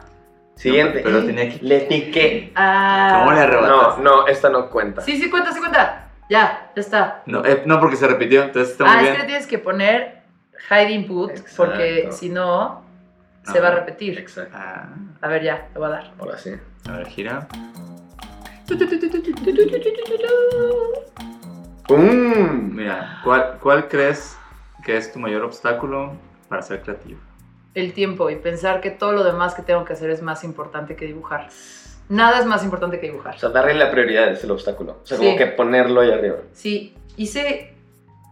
Siguiente. pero tenía que- Le piqué. Ah. ¿Cómo le No, arrebataste? no, esta no cuenta. Sí, sí cuenta, sí cuenta. Ya, ya está. No, eh, no, porque se repitió, entonces está ah, muy es que le bien. tienes que poner hide input Exacto. porque si no se Ah, va a repetir. Exacto. Ah, A ver, ya, te voy a dar. Ahora sí. a ver, gira. ¡Pum! Mira, ¿cuál, ¿cuál crees que es tu mayor obstáculo para ser creativo? El tiempo y pensar que todo lo demás que tengo que hacer es más importante que dibujar. Nada es más importante que dibujar. O sea, darle la prioridad es el obstáculo. O sea, Sí. como que ponerlo ahí arriba. Sí, hice,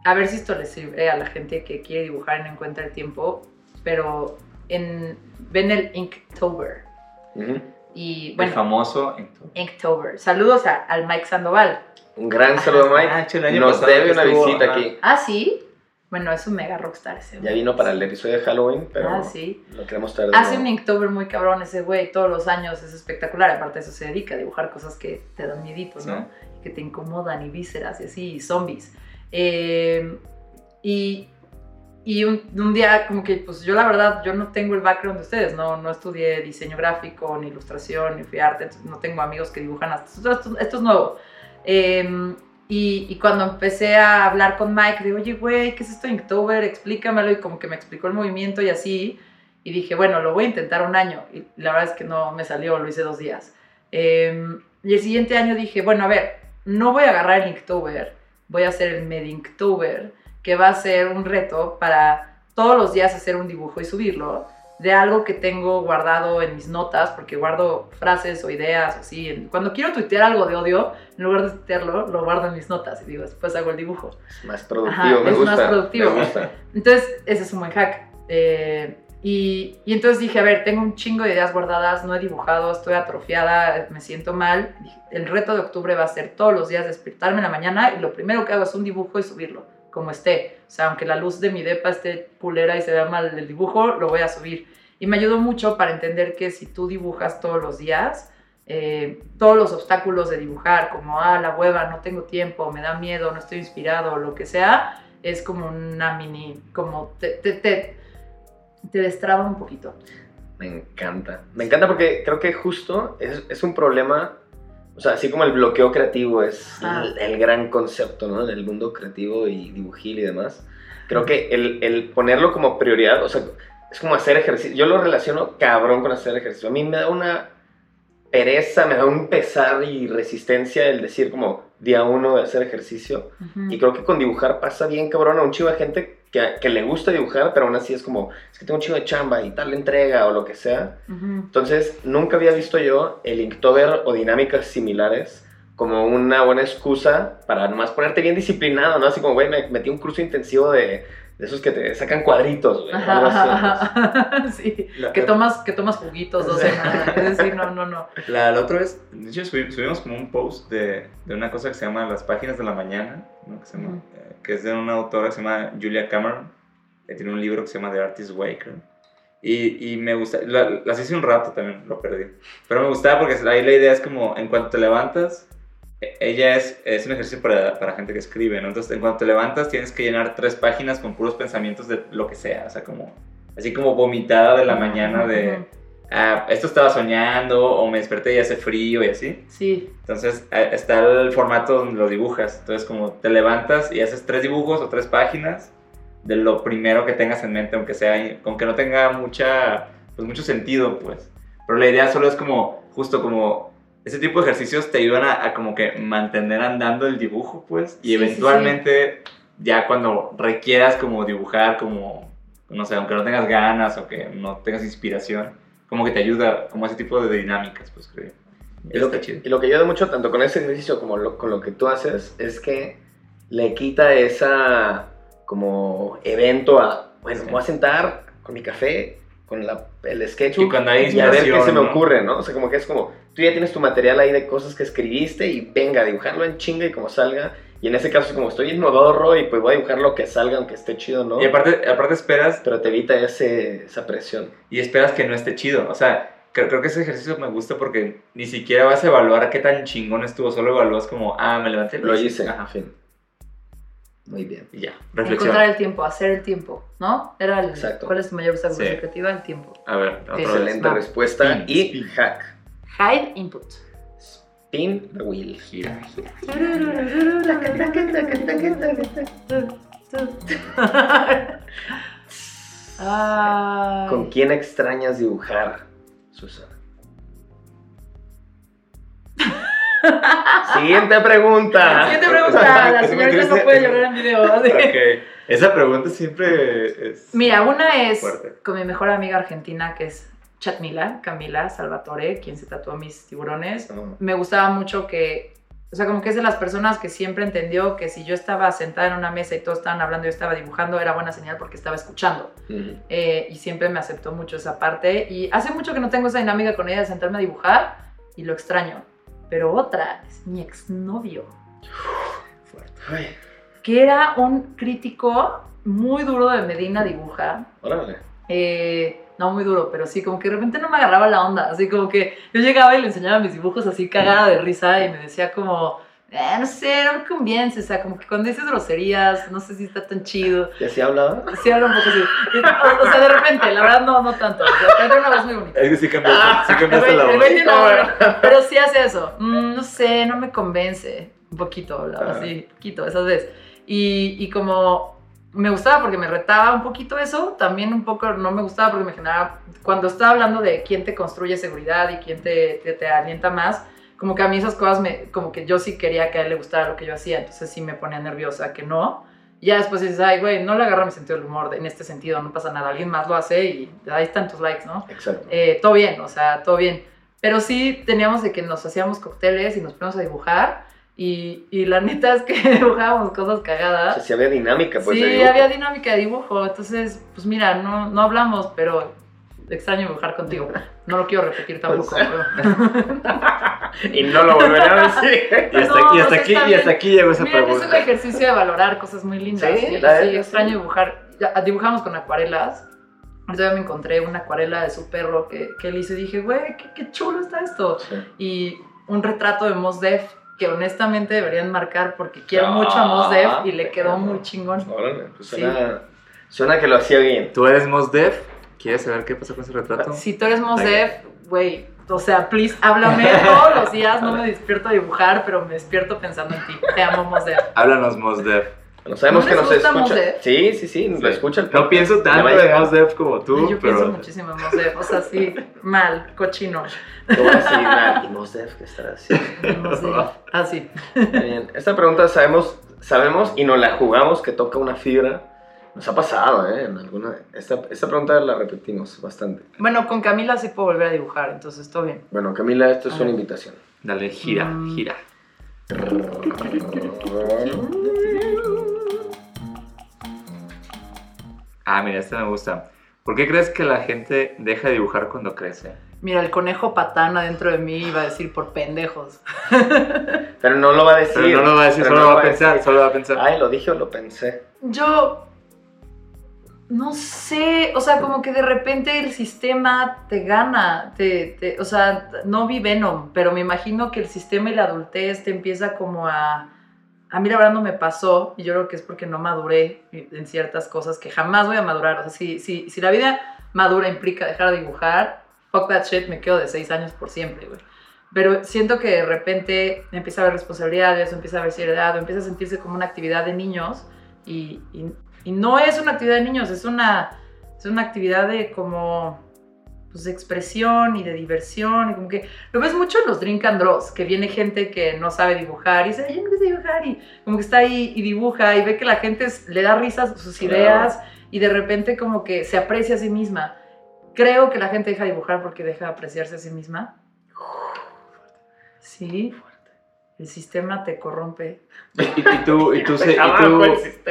a ver si esto le sirve a la gente que quiere dibujar y no encuentra el tiempo, pero en, ven el Inktober. Y el bueno, famoso. entonces. Inktober. Saludos a- al Mike Sandoval. Un gran saludo, Mike. Ah, el año Nos debe una estuvo, visita ajá. aquí. Ah, sí. Bueno, es un mega rockstar ese. Ya güey. vino para el episodio de Halloween, pero Ah, sí. lo queremos traer Hace nuevo. un Inktober muy cabrón ese güey, todos los años, es espectacular. Aparte de eso se dedica a dibujar cosas que te dan miedito, ¿no? Sí. Que te incomodan y vísceras y así, y zombies. Eh, y y un, un día como que, pues yo la verdad, yo no tengo el background de ustedes, no, no estudié diseño gráfico, ni ilustración, ni fui arte, no tengo amigos que dibujan hasta... Esto, esto- esto es nuevo. Eh, y, cuando empecé a hablar con Mike, digo, oye, güey, ¿qué es esto de Inktober? Explícamelo. Y como que me explicó el movimiento y así. Y dije, bueno, lo voy a intentar un año. Y la verdad es que no me salió, lo hice dos días. Eh, y el siguiente año dije, bueno, a ver, no voy a agarrar el Inktober, voy a hacer el Medinktober, que va a ser un reto para todos los días hacer un dibujo y subirlo de algo que tengo guardado en mis notas, porque guardo frases o ideas o así. Cuando quiero tuitear algo de odio, en lugar de tuitearlo, lo guardo en mis notas y digo, después hago el dibujo. Es más productivo, Ajá, me es gusta. más productivo. Me gusta. Entonces, ese es un buen hack. Eh, y, y entonces dije, a ver, tengo un chingo de ideas guardadas, no he dibujado, estoy atrofiada, me siento mal. El reto de octubre va a ser todos los días despertarme en la mañana y lo primero que hago es un dibujo y subirlo, como esté. O sea, aunque la luz de mi depa esté pulera y se vea mal el dibujo, lo voy a subir. Y me ayudó mucho para entender que si tú dibujas todos los días, eh, todos los obstáculos de dibujar, como, ah, la hueva, no tengo tiempo, me da miedo, no estoy inspirado, lo que sea, es como una mini, como te, te, te, te destraba un poquito. Me encanta. Me encanta porque creo que justo es, es un problema, o sea, así como el bloqueo creativo es Ah. el, el gran concepto, ¿no? En el mundo creativo y dibujil y demás. Creo que el, el ponerlo como prioridad, o sea, es como hacer ejercicio. Yo lo relaciono cabrón con hacer ejercicio. A mí me da una pereza, me da un pesar y resistencia el decir como día uno de hacer ejercicio. Ujú. Y creo que con dibujar pasa bien, cabrón, a un chivo de gente que, que le gusta dibujar, pero aún así es como, es que tengo un chivo de chamba y tal entrega o lo que sea. Ujú. Entonces, nunca había visto yo el Inktober o dinámicas similares como una buena excusa para nomás ponerte bien disciplinado, ¿no? Así como, güey, me metí un curso intensivo de, de esos que te sacan cuadritos, güey. Ajá, algo así, ajá, ajá. sí, La- que tomas, que tomas juguitos dos semanas. Es decir, no, no, no. La, la otra vez, de hecho, subi- subimos como un post de, de una cosa que se llama Las Páginas de la Mañana, ¿no? que, se llama, Ujú. eh, que es de una autora que se llama Julia Cameron, que tiene un libro que se llama The Artist Way, creo. Y, y me gusta, la- las hice un rato también, lo perdí. Pero me gustaba porque ahí la idea es como, en cuanto te levantas, e- ella es, es un ejercicio para, para gente que escribe, ¿no? Entonces, en cuanto te levantas, tienes que llenar tres páginas con puros pensamientos de lo que sea, o sea, como, así como vomitada de la mañana de. Ah, esto estaba soñando, o me desperté y hace frío y así. Sí, Entonces está el formato donde lo dibujas. Entonces como te levantas y haces tres dibujos o tres páginas de lo primero que tengas en mente, aunque sea, aunque no tenga mucha, pues mucho sentido, pues. Pero la idea solo es como, justo como, ese tipo de ejercicios te ayudan a, a como que mantener andando el dibujo, pues. Y Sí, sí, eventualmente, ya cuando requieras como dibujar, como, no sé, aunque no tengas ganas o que no tengas inspiración, como que te ayuda, como ese tipo de dinámicas, pues creo. Y lo, que, chido. y lo que ayuda mucho, tanto con ese ejercicio como lo- con lo que tú haces, es que le quita esa como evento a, bueno, Sí. me voy a sentar con mi café con la, el sketchbook Y y a ver qué se me ¿no? ocurre, ¿no? O sea, como que es como, tú ya tienes tu material ahí de cosas que escribiste y venga, dibujarlo en chinga y como salga. Y en ese caso es como estoy en modorro y pues voy a dibujar lo que salga, aunque esté chido, ¿no? Y aparte, aparte esperas Pero te evita ese, esa presión. y esperas que no esté chido. O sea, creo, creo que ese ejercicio me gusta porque ni siquiera vas a evaluar qué tan chingón estuvo, solo evalúas como, ah, me levanté. Lo hice, Ajá. fin. Muy bien. Y ya, reflexión. Encontrar el tiempo, hacer el tiempo, ¿no? Era el, Exacto. ¿Cuál es tu mayor obstáculo Sí. creativa? El tiempo. A ver, otra. Excelente respuesta. Spin, y spin. hack. Hide input. Spin the wheel. Gira, gira. Ay. ¿Con quién extrañas dibujar, Susana? Siguiente pregunta. Siguiente pregunta. La señorita no puede llorar en video. así. Esa pregunta siempre es. Mira, una es Fuerte. con mi mejor amiga argentina que es Chatmila, Camila Salvatore, quien se tatuó mis tiburones. Oh, Me gustaba mucho que, o sea, como que es de las personas que siempre entendió que si yo estaba sentada en una mesa y todos estaban hablando y yo estaba dibujando, era buena señal porque estaba escuchando. Eh, y siempre me aceptó mucho esa parte. Y hace mucho que no tengo esa dinámica con ella de sentarme a dibujar y lo extraño. Pero otra es mi exnovio, Ay, que era un crítico muy duro de Medina Dibuja. órale. Eh, no muy duro, pero sí, como que de repente no me agarraba la onda. Así como que yo llegaba y le enseñaba mis dibujos así cagada de risa y me decía como, "Eh, no sé, no me convence. O sea, como que cuando dices groserías, no sé si está tan chido. ¿Y así hablaba? Sí, habla un poco así. O, sea, de repente, la verdad no, no tanto. O sea, tiene una voz muy bonita. Es que sí cambiaste, sí cambiaste la voz. voz, pero sí hace eso. Mm, no sé, no me convence. Un poquito, hablaba Ajá. así, poquito, esas veces. Y, y como me gustaba porque me retaba un poquito eso, también un poco no me gustaba porque me generaba, cuando estaba hablando de quién te construye seguridad y quién te, te, te alienta más, como que a mí esas cosas, me, como que yo sí quería que a él le gustara lo que yo hacía, entonces sí me ponía nerviosa que no. Ya después dices, ay, güey, no le agarra mi sentido del humor en este sentido, no pasa nada, alguien más lo hace y ahí están tus likes, ¿no? Exacto. Eh, todo bien, o sea, todo bien. Pero sí teníamos de que nos hacíamos cócteles y nos poníamos a dibujar. Y, y la neta es que dibujábamos cosas O sea, cagadas. sí había dinámica, pues. de sí, dibujo. había dinámica de dibujo. Entonces, pues mira, no, no hablamos, pero extraño dibujar contigo. No lo quiero repetir tampoco. Pues, pero- Y no lo volveré a decir. Y hasta, No, y hasta pues aquí, y hasta aquí llegó esa Mira, es un pregunta. ejercicio de valorar cosas muy lindas. Sí, Sí, la sí, extraño sí. dibujar. Ya, Dibujamos con acuarelas. Ahorita me encontré una acuarela de su perro que, que él hizo y dije, güey, qué, qué chulo está esto. Sí. Y un retrato de Mos Def que honestamente deberían marcar porque quiero Ah, mucho a Mos Def y le quedó perro. muy chingón. Órale, pues Sí. suena, suena que lo hacía bien. ¿Tú eres Mos Def? ¿Quieres saber qué pasó con ese retrato? Si tú eres Mos. Def, güey, o sea, please, háblame todos los días. No me despierto a dibujar, pero me despierto pensando en ti. Te amo, Mos Def. Háblanos, Mos Def. Bueno, sabemos ¿No que nos escucha. Mos Def? Sí, sí, sí, lo Sí. escucha el No pienso tanto de llegar. Mos Def como tú, Yo pero... pienso muchísimo en Mos Def, o sea, sí, mal, cochino. Te voy a decir, "Nah, ¿y Mos Def qué estará haciendo? Mos Def, así. Bien, esta pregunta sabemos, sabemos y nos la jugamos que toca una fibra. Nos ha pasado, ¿eh? En alguna, esta, esta pregunta la repetimos bastante. Bueno, con Camila sí puedo volver a dibujar, entonces todo bien. Bueno, Camila, esto es una invitación. Dale, gira, Mm. gira. Ah, mira, esta me gusta. ¿Por qué crees que la gente deja de dibujar cuando crece? Mira, el conejo patán adentro de mí iba a decir por pendejos. Pero no lo va a decir. Pero no lo va a decir, solo no lo va a pensar, decir. solo va a pensar. Ay, lo dije o lo pensé. Yo no sé, o sea, como que de repente el sistema te gana, te, te- o sea, no vi Venom, pero me imagino que el sistema y la adultez te empieza como a... A mí la verdad no me pasó y yo creo que es porque no maduré en ciertas cosas que jamás voy a madurar. O sea, si, si, si la vida madura implica dejar de dibujar, fuck that shit, me quedo de seis años por siempre, güey. Pero siento que de repente empieza a haber responsabilidades, o empieza a haber seriedad, o empieza a sentirse como una actividad de niños y, y- y no es una actividad de niños, es una, es una actividad de como pues, de expresión y de diversión y como que lo ves mucho en los drink and draws, que viene gente que no sabe dibujar y dice, yo no sé dibujar y como que está ahí y dibuja y ve que la gente es- le da risas sus Claro. ideas y de repente como que se aprecia a sí misma. Creo que la gente deja de dibujar porque deja de apreciarse a sí misma. Sí. El sistema te corrompe. ¿Y, y- tú, y, tú, se- y, tú.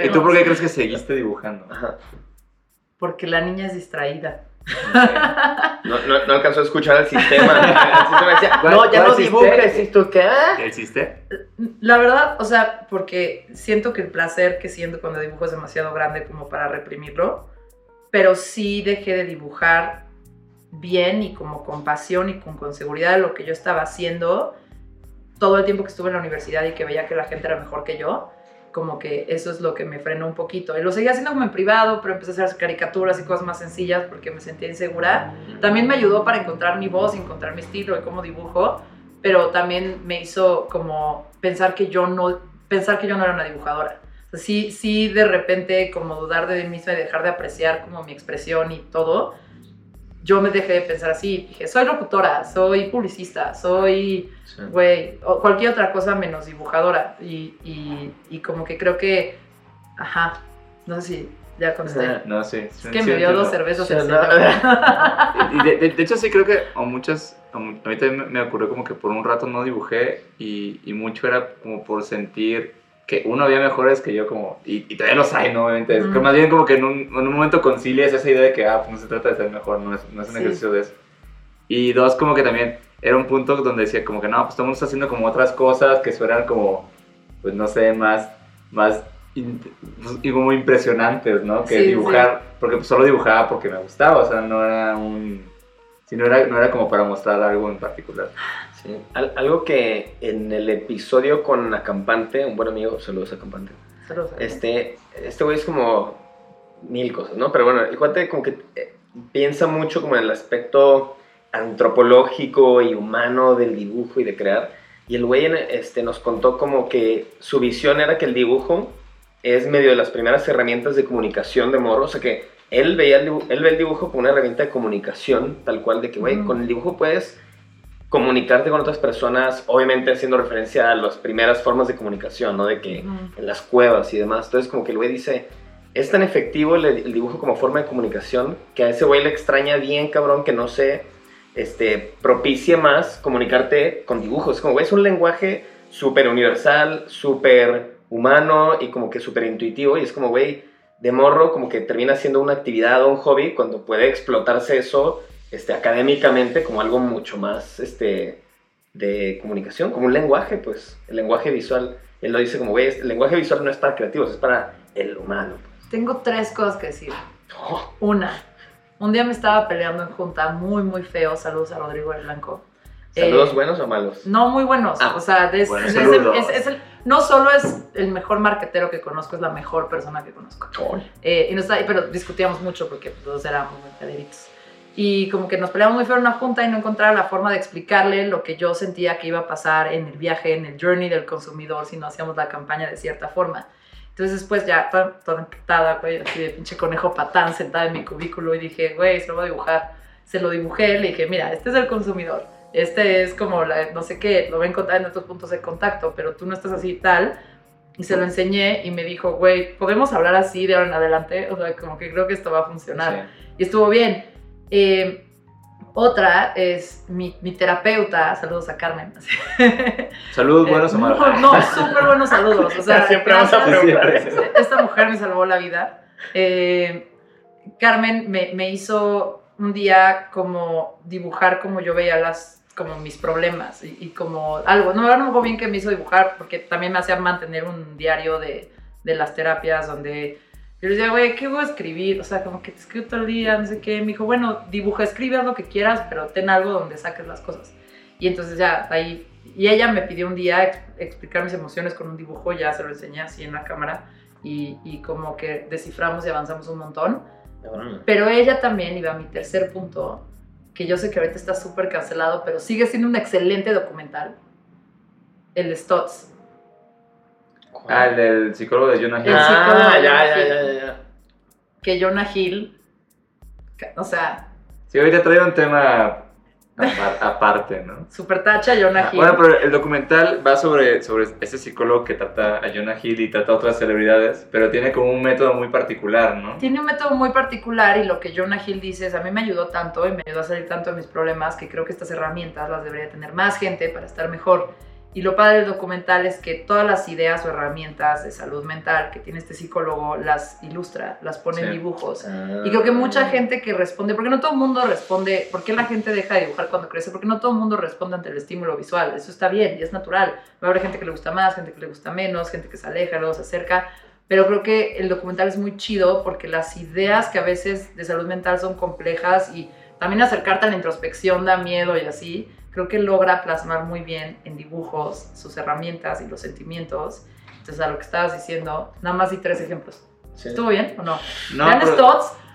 ¿Y tú por qué crees que seguiste dibujando? Porque la niña es distraída. No, no, no alcanzó a escuchar al sistema. El sistema decía, ¿Cuál- no, ya no sistema? dibujes. ¿Y tú qué? ¿Ya hiciste? La verdad, o sea, porque siento que el placer que siento cuando dibujo es demasiado grande como para reprimirlo, pero sí dejé de dibujar bien y como con pasión y con, con seguridad de lo que yo estaba haciendo todo el tiempo que estuve en la universidad y que veía que la gente era mejor que yo, como que eso es lo que me frenó un poquito. Y lo seguía haciendo como en privado, pero empecé a hacer caricaturas y cosas más sencillas porque me sentía insegura. También me ayudó para encontrar mi voz, encontrar mi estilo y cómo dibujo, pero también me hizo como pensar que yo no, pensar que yo no era una dibujadora. O sea, sí, sí, de repente como dudar de mí misma y dejar de apreciar como mi expresión y todo. Yo me dejé de pensar así, dije, soy locutora, soy publicista, soy güey, o cualquier otra cosa menos dibujadora. Y, y, y como que creo que, ajá, no sé si ya contesté. No, sí. Es que me dio dos cervezas no. Y de, de- de hecho sí creo que a muchas, a mí también me- me ocurrió como que por un rato no dibujé y, y mucho era como por sentir que uno había mejores que yo como, y, y todavía los hay, ¿no? Obviamente, que Ujú. más bien como que en un, en un momento concilias esa idea de que, ah, pues no se trata de ser mejor, no es, no es un Sí. ejercicio de eso. Y dos, como que también era un punto donde decía como que no, pues está haciendo como otras cosas que suenan como, pues no sé, más, más, in- pues, como impresionantes, ¿no? Que Sí, dibujar, porque pues, solo dibujaba porque me gustaba, o sea, no era un, sí, no era, no era como para mostrar algo en particular. Sí. Al- algo que en el episodio con Acampante, un buen amigo, saludos a Acampante. Saludos. Este, este güey es como mil cosas, ¿no? Pero bueno, el cuate como que eh, piensa mucho como en el aspecto antropológico y humano del dibujo y de crear. Y el güey este, nos contó como que su visión era que el dibujo es medio de las primeras herramientas de comunicación de morro. O sea que él veía el dibujo, él ve el dibujo como una herramienta de comunicación, tal cual, de que, güey, con el dibujo puedes comunicarte con otras personas, obviamente haciendo referencia a las primeras formas de comunicación, ¿no? De que en las cuevas y demás. Entonces, como que el güey dice, es tan efectivo el, el dibujo como forma de comunicación que a ese güey le extraña bien, cabrón, que no se este, propicie más comunicarte con dibujos. Como, güey, es un lenguaje súper universal, súper humano y como que súper intuitivo. Y es como, güey, de morro, como que termina siendo una actividad o un hobby cuando puede explotarse eso este, académicamente como algo mucho más este, de comunicación, como un lenguaje, pues, el lenguaje visual. Él lo dice como, güey, el lenguaje visual no es para creativos, es para el humano. Tengo tres cosas que decir. Oh, Una, un día me estaba peleando en junta muy, muy feo. Saludos a Rodrigo del Blanco. ¿Saludos Eh, buenos o malos? No muy buenos. Ah, o sea, es- bueno, es- saludos. es- es el- no solo es el mejor marquetero que conozco, es la mejor persona que conozco. Oh, Eh, y nos está- pero discutíamos mucho porque todos éramos muy pederitos. Y como que nos peleamos muy feo en una junta y no encontraba la forma de explicarle lo que yo sentía que iba a pasar en el viaje, en el journey del consumidor si no hacíamos la campaña de cierta forma. Entonces después ya toda, toda emputada, güey, así de pinche conejo patán sentada en mi cubículo y dije, güey, se lo voy a dibujar. Se lo dibujé, le dije, mira, este es el consumidor. Este es como, la, no sé qué, lo ven encontrar en estos puntos de contacto, pero tú no estás así tal. Y se lo enseñé y me dijo, güey, ¿podemos hablar así de ahora en adelante? O sea, como que creo que esto va a funcionar. Y estuvo bien. Eh, otra es mi, mi terapeuta, saludos a Carmen. Saludos Eh, buenos o malos. No, no, súper buenos saludos. O sea, Siempre vamos a preguntar eso. Esta mujer me salvó la vida. Eh, Carmen me, me hizo un día como dibujar como yo veía las como mis problemas y, y como algo, no, no me acuerdo bien que me hizo dibujar porque también me hacía mantener un diario de, de las terapias donde yo le decía, güey, ¿qué voy a escribir? O sea, como que te escribo todo el día, no sé qué. Me dijo, bueno, dibuja, escribe haz lo que quieras, pero ten algo donde saques las cosas. Y entonces ya ahí, y ella me pidió un día ex- explicar mis emociones con un dibujo, ya se lo enseñé así en la cámara y, y como que desciframos y avanzamos un montón. Pero ella también iba a mi tercer punto, que yo sé que ahorita está súper cancelado, pero sigue siendo un excelente documental. El de Stotts. Ah, el del psicólogo de Jonah Hill. El psicólogo Ah, de ya, Jonah ya, ya, ya, ya. Que Jonah Hill, o sea, Sí, ahorita trae un tema apar- aparte, ¿no? super tacha Jonah Hill. Bueno, pero el documental va sobre, sobre este psicólogo que trata a Jonah Hill y trata a otras celebridades, pero tiene como un método muy particular, ¿no? Tiene un método muy particular y lo que Jonah Hill dice es, a mí me ayudó tanto y me ayudó a salir tanto de mis problemas que creo que estas herramientas las debería tener más gente para estar mejor. Y lo padre del documental es que todas las ideas o herramientas de salud mental que tiene este psicólogo las ilustra, las pone en Sí. dibujos. Ah. Y creo que mucha gente que responde, porque no todo el mundo responde, ¿por qué la gente deja de dibujar cuando crece? Porque no todo el mundo responde ante el estímulo visual, eso está bien y es natural. Va a haber gente que le gusta más, gente que le gusta menos, gente que se aleja, luego se acerca, pero creo que el documental es muy chido porque las ideas que a veces de salud mental son complejas y también acercarte a la introspección da miedo y así, creo que logra plasmar muy bien en dibujos sus herramientas y los sentimientos. Entonces, a lo que estabas diciendo, nada más di tres ejemplos. Sí. ¿Estuvo bien o no? No, Vean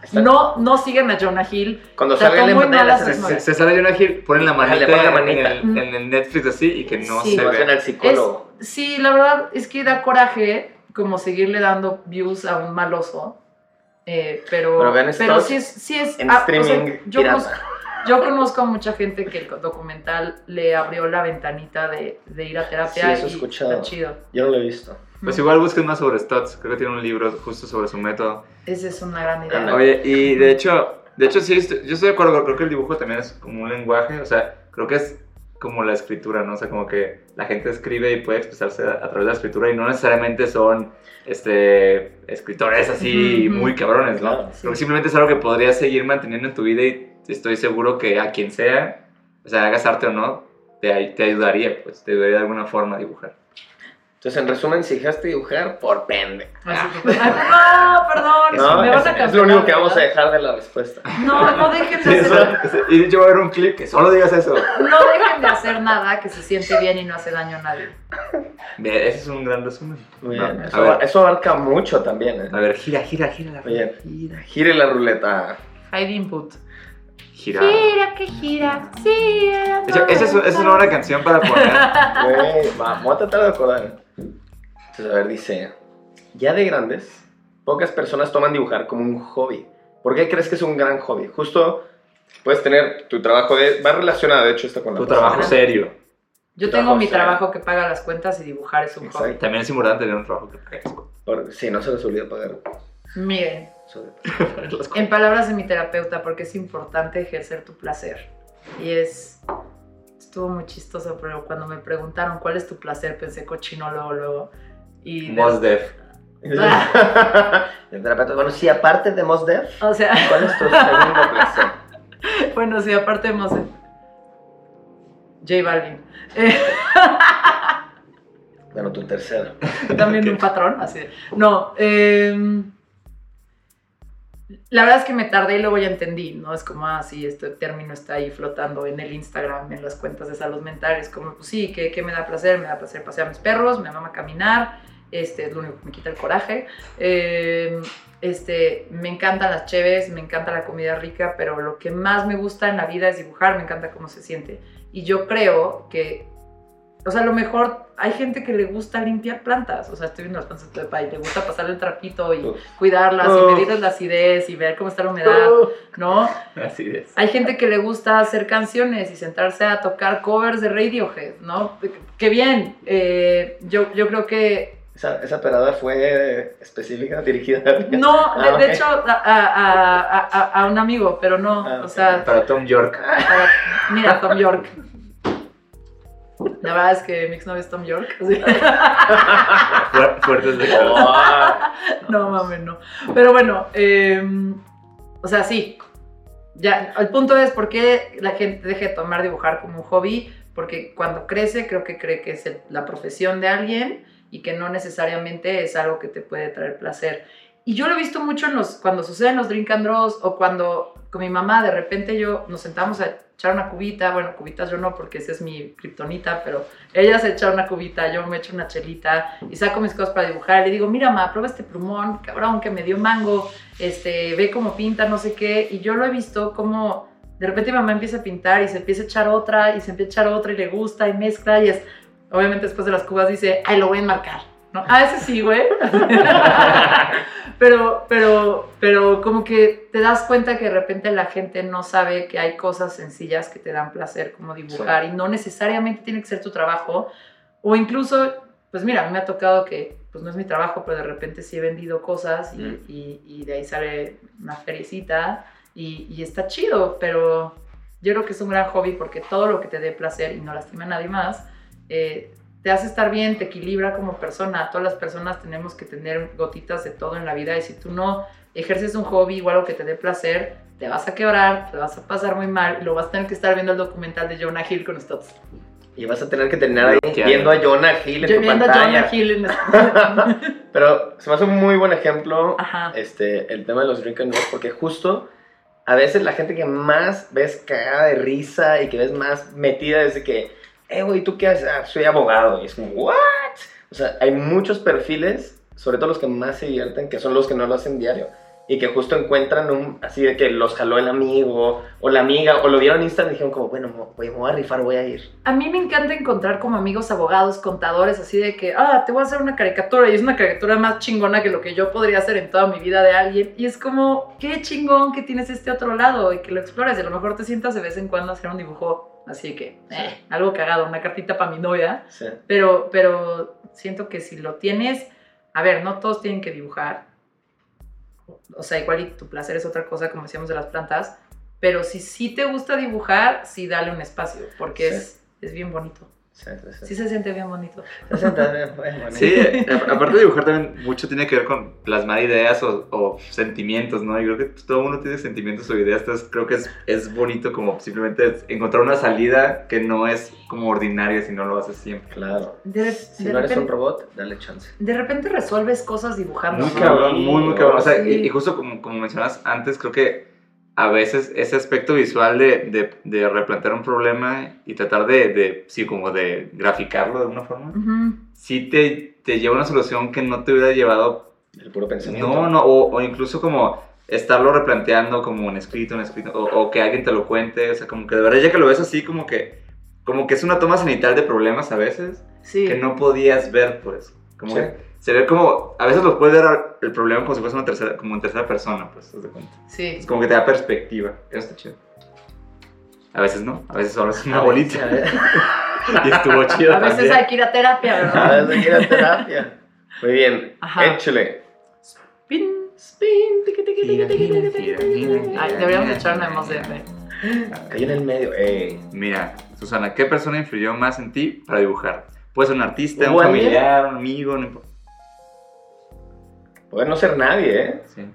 Está- no, no siguen a Jonah Hill. Cuando salga el muy empate, mal a le su haces- Se, se sale una Hill, ponen la manita, ponen la en- manita. En, el, en el Netflix así y que no Sí. se vas en ve. el psicólogo. Es- sí, la verdad es que da coraje como seguirle dando views a un maloso. eh, pero, Pero vean pero sí es, sí es En ah, o sea, streaming yo, yo conozco a mucha gente que el documental le abrió la ventanita de, de ir a terapia Sí, eso y escuchado. está chido. Yo no lo he visto. Pues igual busquen más sobre Stutz. Creo que tiene un libro justo sobre su método. Esa es una gran idea. Oye, y de hecho, de hecho sí, estoy- yo estoy de acuerdo. Creo que el dibujo también es como un lenguaje. O sea, creo que es como la escritura, ¿no? O sea, como que la gente escribe y puede expresarse a, a través de la escritura y no necesariamente son este, escritores así muy cabrones, ¿no? Claro, sí. Creo que simplemente es algo que podrías seguir manteniendo en tu vida y estoy seguro que a quien sea, o sea, hagas arte o no, te, te ayudaría, pues, te ayudaría de alguna forma a dibujar. Entonces, en resumen, si dejaste dibujar, por pende. Pues, ay, no, perdón, No, me a es lo único que vamos a dejar de la respuesta. No, no dejen de Sí, eso- hacer, y yo voy a ver un clip que solo digas eso. no dejen de hacer nada que se siente bien y no hace daño a nadie. Ve, Ese es un gran resumen. Muy No, bien. a, Eso, ver, eso abarca mucho también, ¿eh? a ver, gira, gira, gira la Oye. gira. Gire la ruleta. Hide input. Gira. que gira, gira. De hecho, esa es, esa es una buena canción para poner. Güey, va, voy a tratar de acordar. Entonces, a ver, dice: Ya de grandes, pocas personas toman dibujar como un hobby. ¿Por qué crees que es un gran hobby? Justo puedes tener tu trabajo de. Va relacionado, de hecho, esto con la Tu persona. trabajo serio. Yo Tu tengo trabajo mi serio. trabajo que paga las cuentas y dibujar es un Exacto. hobby. También es importante tener un trabajo que pagues. Por- sí, no se les olvida pagar. Miren, Sobre- en palabras de mi terapeuta, porque es importante ejercer tu placer. Y es. Estuvo muy chistoso, pero cuando me preguntaron cuál es tu placer, pensé cochino luego, luego. Y de- Mos Def. El terapeuta, bueno, sí, aparte de Mos Def, o sea, ¿cuál es tu segundo placer? bueno, sí, aparte hemos. J Balvin. Eh, Bueno, tu tercero. también un patrón, así de- No, eh, la verdad es que me tardé y luego ya entendí, ¿no? Es como, ah, sí, este término está ahí flotando en el Instagram, en las cuentas de salud mental. Es como, pues sí, ¿qué, qué me da placer? Me da placer pasear a mis perros, me mama caminar, este, es lo único que me quita el coraje. Eh, este, me encantan las cheves, me encanta la comida rica, pero lo que más me gusta en la vida es dibujar, me encanta cómo se siente. Y yo creo que o sea, a lo mejor hay gente que le gusta limpiar plantas. O sea, estoy viendo las plantas de Pepa y le gusta pasarle el trapito y cuidarlas y medirles la acidez y ver cómo está la humedad, ¿no? Así es. Hay gente que le gusta hacer canciones y sentarse a tocar covers de Radiohead, ¿no? ¡Qué bien! Eh, yo, yo creo que... Esa, esa parada fue específica, dirigida a? No, de, Ah, de hecho, a, a- a- un amigo, pero no. Ah, o sea, Para Tom York. para- mira, Tom York. La verdad es que mi exnovio es Tom York. Fuer- Fuertes de Oh, No mames, no. Pero bueno, eh, o sea, sí. Ya, el punto es por qué la gente deja de tomar dibujar como un hobby, porque cuando crece creo que cree que es el- la profesión de alguien y que no necesariamente es algo que te puede traer placer. Y yo lo he visto mucho en los, cuando suceden los drink and draws o cuando con mi mamá de repente yo nos sentamos a echar una cubita, bueno, cubitas yo no porque esa es mi kriptonita, pero ella se echa una cubita, yo me echo una chelita y saco mis cosas para dibujar. Le digo, mira, ma, prueba este plumón, cabrón, que me dio mango, este, ve cómo pinta, no sé qué. Y yo lo he visto como de repente mi mamá empieza a pintar y se empieza a echar otra y se empieza a echar otra y le gusta y mezcla y es, obviamente después de las cubas dice, ay, lo voy a enmarcar. ¿No? Ah, ese sí, güey. pero, pero, pero como que te das cuenta que de repente la gente no sabe que hay cosas sencillas que te dan placer, como dibujar, y no necesariamente tiene que ser tu trabajo. O incluso, pues mira, a mí me ha tocado que, pues no es mi trabajo, pero de repente sí he vendido cosas y, Mm. y- y de ahí sale una feriecita y, y está chido, pero yo creo que es un gran hobby porque todo lo que te dé placer y no lastima a nadie más, eh, te hace estar bien, te equilibra como persona. Todas las personas tenemos que tener gotitas de todo en la vida y si tú no ejerces un hobby o algo que te dé placer, te vas a quebrar, te vas a pasar muy mal y lo vas a tener que estar viendo el documental de Jonah Hill con Stotts. Y vas a tener que terminar ahí viendo a Jonah Hill en Yo tu viendo a pantalla. Jonah Hill en Pero se me hace un muy buen ejemplo Ajá. este, el tema de los drink and drive, porque justo a veces la gente que más ves cagada de risa y que ves más metida es de que, eh, güey, ¿tú qué haces? Ah, soy abogado. Y es como, ¿what? O sea, hay muchos perfiles, sobre todo los que más se divierten, que son los que no lo hacen diario. Y que justo encuentran un, así de que los jaló el amigo o la amiga, o lo vieron en Instagram y dijeron como, bueno, güey, me voy a rifar, voy a ir. A mí me encanta encontrar como amigos abogados, contadores, así de que, ah, te voy a hacer una caricatura y es una caricatura más chingona que lo que yo podría hacer en toda mi vida de alguien. Y es como, qué chingón que tienes este otro lado y que lo explores. Y a lo mejor te sientas de vez en cuando a hacer un dibujo así que, eh, algo cagado, una cartita para mi novia. Sí. Pero, pero siento que si lo tienes, a ver, no todos tienen que dibujar. O sea, igual y tu placer es otra cosa, como decíamos de las plantas. Pero si sí te gusta dibujar, sí dale un espacio, porque Sí. es, es bien bonito. Sí, sí, sí. Sí se siente bien bonito. Se sienta bien, bueno, Sí, aparte de dibujar también mucho tiene que ver con plasmar ideas o, o sentimientos, ¿no? Yo creo que todo mundo tiene sentimientos o ideas, entonces creo que es, es bonito como simplemente encontrar una salida que no es como ordinaria si no lo haces siempre. Claro. De, Si de no eres un robot, dale chance. de repente resuelves cosas dibujando. Muy cabrón, muy, muy cabrón. O sea, Sí. y, y justo como, como mencionas antes, creo que a veces ese aspecto visual de, de, de replantear un problema y tratar de, de, sí, como de graficarlo de alguna forma, Ujú. sí te, te lleva a una solución que no te hubiera llevado El puro pensamiento. No, no, o, o incluso como estarlo replanteando como un escrito, un escrito, o, o que alguien te lo cuente, o sea, como que de verdad ya que lo ves así, como que, como que es una toma cenital de problemas a veces, Sí. que no podías ver, pues, como Sí. que se ve como, a veces los puedes ver el problema como si fuese una tercera, como en tercera persona, pues, de cuenta. Sí. Es como que te da perspectiva, eso está chido. A veces no, a veces solo es una A veces, bolita, a veces- y estuvo chido A veces también. hay que ir a terapia, A ¿verdad? veces hay que ir a terapia. Muy bien, Ajá. échale. Spin, spin, tiqui, tiqui, tiqui, tiqui, tiqui, Ay, deberíamos echar una emoción. Cayó en el medio. Ey. Mira, Susana, ¿qué persona influyó más en ti para dibujar? Puede ser un artista, un ¿Hubo alguien? familiar, un amigo, no importa. Poder no ser nadie, ¿eh? Sí.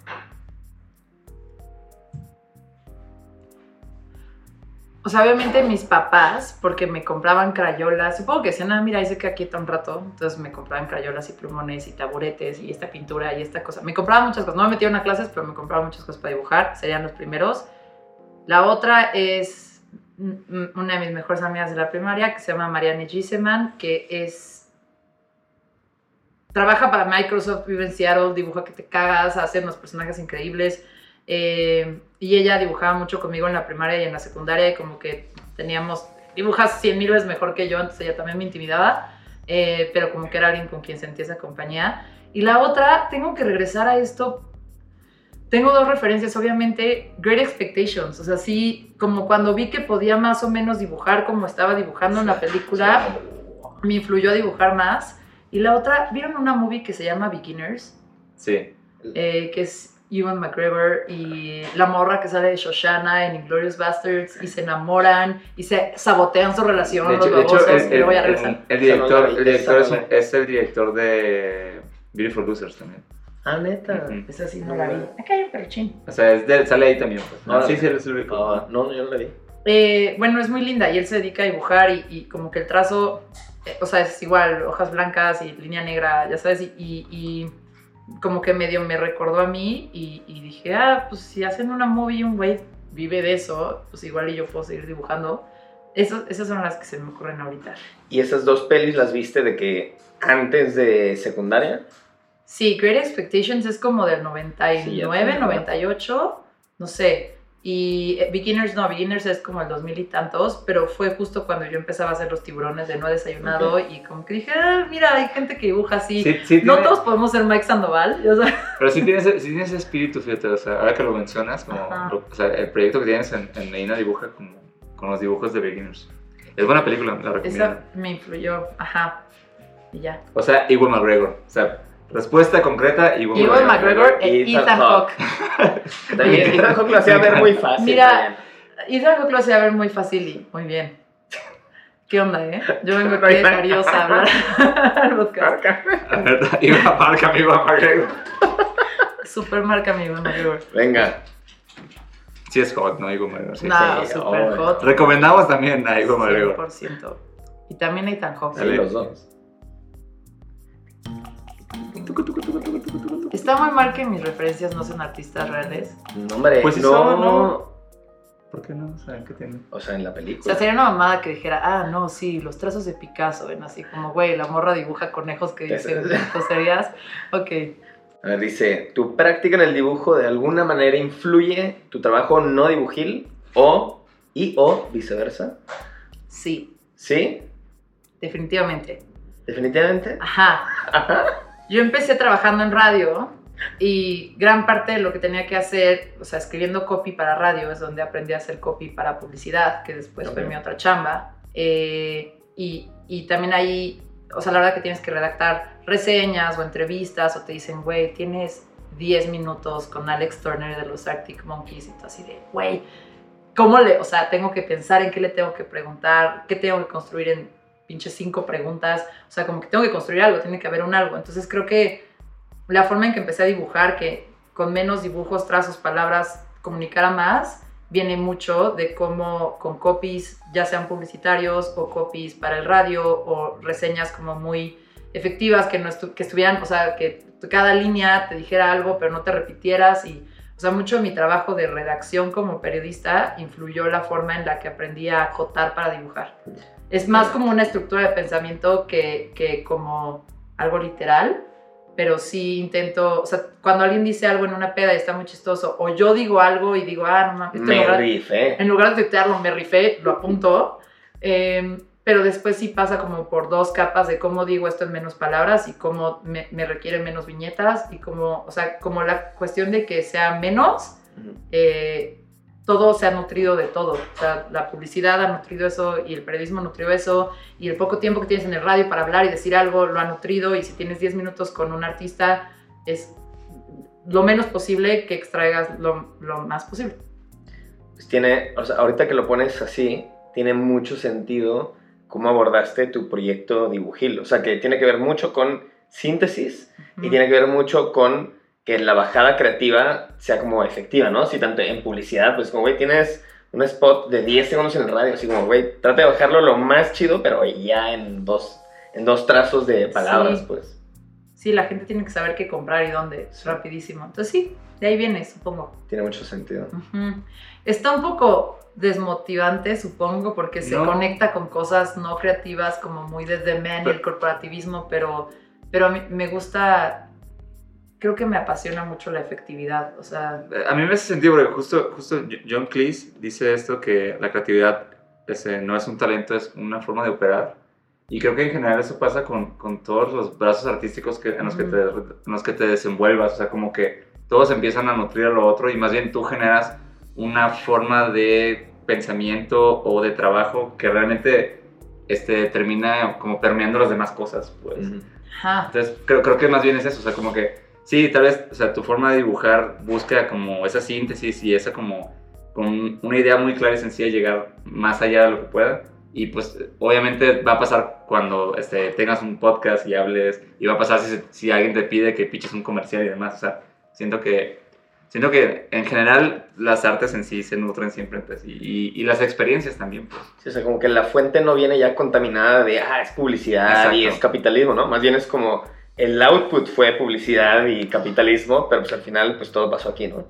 O sea, obviamente mis papás, porque me compraban crayolas, supongo que decían, ah, mira, dice que aquí está un rato, entonces me compraban crayolas y plumones y taburetes y esta pintura y esta cosa. Me compraban muchas cosas, no me metieron a clases, pero me compraban muchas cosas para dibujar, serían los primeros. La otra es una de mis mejores amigas de la primaria, que se llama Marianne Giseman, que es... Trabaja para Microsoft, vive en Seattle, dibuja que te cagas, hace unos personajes increíbles. Eh, y ella dibujaba mucho conmigo en la primaria y en la secundaria, y como que teníamos, dibujas cien mil veces mejor que yo, entonces ella también me intimidaba, eh, pero como que era alguien con quien sentía esa compañía. Y la otra, tengo que regresar a esto. Tengo dos referencias, obviamente, Great Expectations, o sea, sí, como cuando vi que podía más o menos dibujar como estaba dibujando en la película, me influyó a dibujar más. Y la otra, ¿vieron una movie que se llama Beginners? Sí. eh, que es Ewan McGregor y la morra que sale de Shoshana en Inglorious Bastards y se enamoran y se sabotean su relación De los hecho, de hecho, babosos el, y luego ya el- regresan. el Esa no la director, el director es, no un- es el director de Beautiful Losers también. Ah, neta. Ujú. Esa sí no la vi. Acá hay un peluchín. O sea, es de- sale ahí también. Pues. Ah, sí, sí, es el Ah, no, no, yo no la vi. Eh, bueno, es muy linda y él se dedica a dibujar y, y como que el trazo, o sea, es igual, hojas blancas y línea negra, ya sabes, y, y- y como que medio me recordó a mí y, y dije, ah, pues si hacen una movie y un güey vive de eso, pues igual y yo puedo seguir dibujando. Eso- esas son las que se me ocurren ahorita. ¿Y esas dos pelis las viste de que antes de secundaria? Sí, Great Expectations es como del Sí, 99, ya tiene, ¿no? 98, no sé. Y eh, Beginners no, Beginners es como el 2000 y tantos, pero fue justo cuando yo empezaba a hacer los tiburones de no desayunado y como que dije, ah, mira, hay gente que dibuja así. Sí, sí no tiene- todos podemos ser Mike Sandoval. Pero sí tienes, sí tienes espíritu, fíjate, o sea, ahora que lo mencionas, como, o sea, el proyecto que tienes en, en Medina dibuja como con los dibujos de Beginners. Es buena película, la recomiendo. Esa me influyó, ajá. Y ya. O sea, Ewan McGregor. O sea, respuesta concreta, Ewan Ewan McGregor e Ethan Ethan Hawke. También Ethan Hawke lo hacía ver muy fácil. Mira, también. Ethan Hawke lo hacía ver muy fácil y muy bien. ¿Qué onda, eh? Yo vengo aquí de cariosa a hablar al podcast. Iba a marca, amigo, a McGregor. Super marca mi McGregor. Venga. Sí es hot, ¿no? Igo McGregor. Sí, no, sí, super obvio. hot. Recomendamos también a Igo McGregor. 100%. Y también Ethan Hawke. Sí, los dos. Está muy mal que mis referencias no sean artistas reales. No, hombre, Pues no. son, ¿no? ¿Por qué no? ¿Saben qué tiene? O sea, en la O película. sea, sería una mamada que dijera, ah, no, sí, los trazos de Picasso, ven así como, güey, la morra dibuja conejos que dicen tonterías. Ok. A ver, dice, ¿tu práctica en el dibujo de alguna manera influye tu trabajo no dibujil o y o viceversa? Sí, ¿Sí? definitivamente. ¿Definitivamente? Ajá. Yo empecé trabajando en radio y gran parte de lo que tenía que hacer, o sea, escribiendo copy para radio, es donde aprendí a hacer copy para publicidad, que después fue mi otra chamba. Eh, y, y también ahí, o sea, la verdad que tienes que redactar reseñas o entrevistas o te dicen, güey, tienes 10 minutos con Alex Turner de los Arctic Monkeys y tú así de, güey, ¿cómo le, o sea, tengo que pensar en qué le tengo que preguntar, qué tengo que construir en pinches cinco preguntas, o sea, como que tengo que construir algo, tiene que haber un algo. Entonces creo que la forma en que empecé a dibujar, que con menos dibujos, trazos, palabras, comunicara más, viene mucho de cómo con copies, ya sean publicitarios o copies para el radio o reseñas como muy efectivas, que, no estu- que estuvieran, o sea, que cada línea te dijera algo, pero no te repitieras y... O sea, mucho de mi trabajo de redacción como periodista influyó la forma en la que aprendí a acotar para dibujar. Es más como una estructura de pensamiento que, que como algo literal, pero sí intento, o sea, cuando alguien dice algo en una peda y está muy chistoso, o yo digo algo y digo, ah, no mames, esto en Me lugar- rifé. en lugar de tuitearlo, me rifé, lo apunto. eh, pero después sí pasa como por dos capas de cómo digo esto en menos palabras y cómo me, me requieren menos viñetas y cómo, o sea, como la cuestión de que sea menos, eh, todo se ha nutrido de todo. O sea, la publicidad ha nutrido eso y el periodismo nutrió eso y el poco tiempo que tienes en el radio para hablar y decir algo lo ha nutrido y si tienes 10 minutos con un artista es lo menos posible que extraigas lo, lo más posible. Pues tiene, o sea, ahorita que lo pones así, tiene mucho sentido cómo abordaste tu proyecto dibujil. O sea, que tiene que ver mucho con síntesis y tiene que ver mucho con que la bajada creativa sea como efectiva, ¿no? Si tanto en publicidad, pues como, güey, tienes un spot de 10 segundos en el radio, así como, güey, trata de bajarlo lo más chido, pero ya en dos, en dos trazos de palabras, Sí. pues. Sí, la gente tiene que saber qué comprar y dónde, Sí. rapidísimo. Entonces sí, de ahí viene, supongo. Tiene mucho sentido. Está un poco desmotivante, supongo, porque se conecta con cosas no creativas como muy desde man y el corporativismo, pero, pero a mí me gusta, creo que me apasiona mucho la efectividad, o sea, A mí me hace sentido porque justo, justo John Cleese dice esto que la creatividad no es un talento, es una forma de operar. Y creo que en general eso pasa con, con todos los brazos artísticos que, en, los que te, en los que te desenvuelvas. O sea, como que todos empiezan a nutrir a lo otro y más bien tú generas una forma de pensamiento o de trabajo que realmente este, termina como permeando las demás cosas. Pues. Ujú. ajá, Entonces, creo, creo que más bien es eso, o sea, como que, sí, tal vez, o sea, tu forma de dibujar busca como esa síntesis y esa como, con una idea muy clara y sencilla, llegar más allá de lo que pueda. Y pues, obviamente va a pasar cuando este, tengas un podcast y hables, y va a pasar si, si alguien te pide que piches un comercial y demás, o sea, siento que, siento que en general las artes en sí se nutren siempre entre sí, y, y las experiencias también, pues. Sí, o sea, como que la fuente no viene ya contaminada de, ah, es publicidad y Exacto. es capitalismo, ¿no? Más bien es como el output fue publicidad y capitalismo, pero pues al final pues todo pasó aquí, ¿no?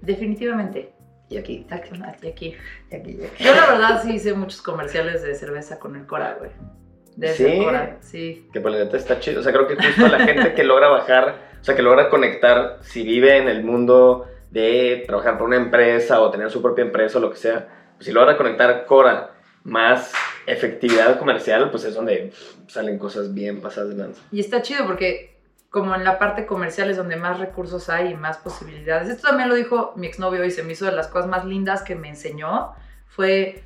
Definitivamente. Y aquí, y aquí, y aquí. Yo la verdad sí hice muchos comerciales de cerveza con el Cora, güey. De ese ¿Sí? Cora, sí. Que por la neta está chido. O sea, creo que justo la gente que logra bajar, o sea, que logra conectar, si vive en el mundo de trabajar por una empresa o tener su propia empresa o lo que sea, pues si logra conectar Cora más efectividad comercial, pues es donde salen cosas bien pasadas de lanza. Y está chido porque como en la parte comercial es donde más recursos hay y más posibilidades. Esto también lo dijo mi exnovio y se me hizo de las cosas más lindas que me enseñó. Fue,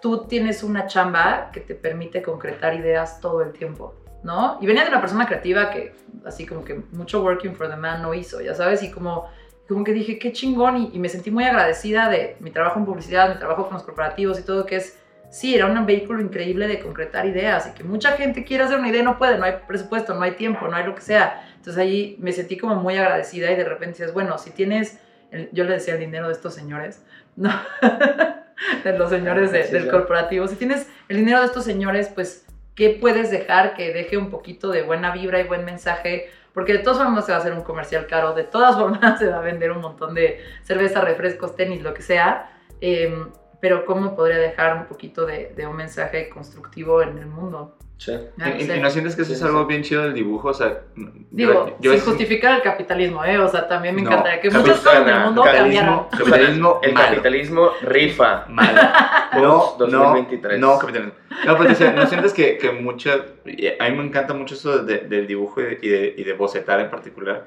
tú tienes una chamba que te permite concretar ideas todo el tiempo, ¿no? Y venía de una persona creativa que así como que mucho working for the man no hizo, ya sabes, y como, como que dije, qué chingón, y, y me sentí muy agradecida de mi trabajo en publicidad, mi trabajo con los corporativos y todo, que es sí, era un vehículo increíble de concretar ideas y que mucha gente quiere hacer una idea y no puede, no hay presupuesto, no hay tiempo, no hay lo que sea. Entonces ahí me sentí como muy agradecida y de repente dices, bueno, si tienes, el- yo le decía el dinero de estos señores, no, de los señores de- Sí, del sí. corporativo, si tienes el dinero de estos señores, pues, ¿qué puedes dejar que deje un poquito de buena vibra y buen mensaje? Porque de todas formas se va a hacer un comercial caro, de todas formas se va a vender un montón de cerveza, refrescos, tenis, lo que sea. em, pero ¿cómo podría dejar un poquito de, de un mensaje constructivo en el mundo? Sí. Ah, ¿Y, sé. y no sientes que eso Sí, es sí, algo sí. bien chido del dibujo? O sea, yo- Digo, yo sin sí- justificar el capitalismo, ¿eh? O sea, también me No, encantaría que muchas cosas en el mundo cambiaran. capitalismo, capitalismo El malo. capitalismo rifa. Malo. No, Post no, 2023. no, capitalismo. No, pero o sea, ¿no sientes que, que mucha... A mí me encanta mucho eso de- del dibujo y de, y de- y de bocetar en particular,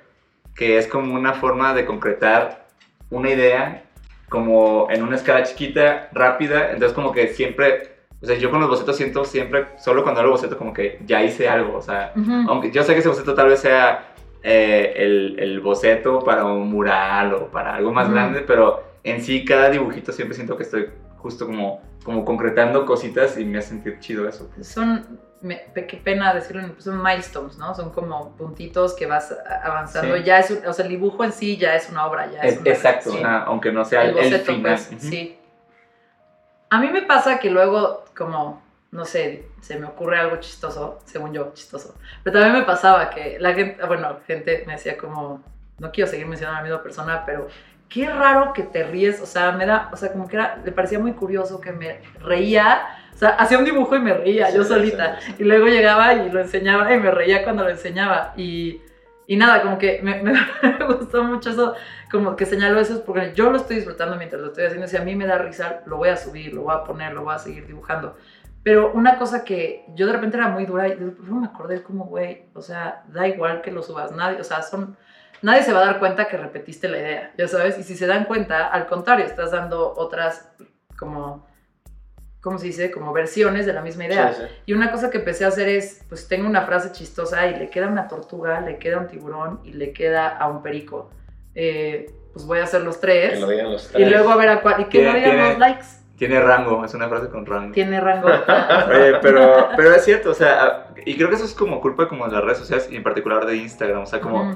que es como una forma de concretar una idea como en una escala chiquita, rápida, entonces como que siempre... O sea, yo con los bocetos siento siempre, solo cuando hago boceto, como que ya hice algo, o sea, aunque yo sé que ese boceto tal vez sea eh, el, el boceto para un mural o para algo más grande, pero en sí cada dibujito siempre siento que estoy justo como, como concretando cositas y me hace sentir chido eso. Son, me- qué pena decirlo, son milestones, ¿no? Son como puntitos que vas avanzando. Sí. Ya es, un- o sea, el dibujo en sí ya es una obra, ya es Es- una exacto, sí. ajá, aunque no sea el, el final. pues, Ujú. sí. A mí me pasa que luego, como, no sé, se me ocurre algo chistoso, según yo, chistoso. Pero también me pasaba que la gente, bueno, gente me decía como, no quiero seguir mencionando a la misma persona, pero qué raro que te ríes, o sea, me da, o sea, como que era, le parecía muy curioso que me reía, o sea, hacía un dibujo y me reía yo Sí, solita. sí, sí. Y luego llegaba y lo enseñaba y me reía cuando lo enseñaba. Y, y nada, como que me, me gustó mucho eso, como que señaló eso, porque yo lo estoy disfrutando mientras lo estoy haciendo. Si a mí me da risa, lo voy a subir, lo voy a poner, lo voy a seguir dibujando. Pero una cosa que yo de repente era muy dura y luego me acordé como, güey, o sea, da igual que lo subas, nadie, o sea, son... Nadie se va a dar cuenta que repetiste la idea, ya sabes, y si se dan cuenta, al contrario, estás dando otras como, ¿cómo se dice? Como versiones de la misma idea. Sí, sí. Y una cosa que empecé a hacer es, pues tengo una frase chistosa y le queda una tortuga, le queda un tiburón y le queda a un perico. Eh, pues voy a hacer los Que tres. lo digan los Y tres. luego a ver a cuál. Y que no digan los likes. Tiene rango, es una frase con rango. Tiene rango. Oye, pero, pero es cierto, o sea, y creo que eso es como culpa como de las redes sociales y en particular de Instagram, o sea, como...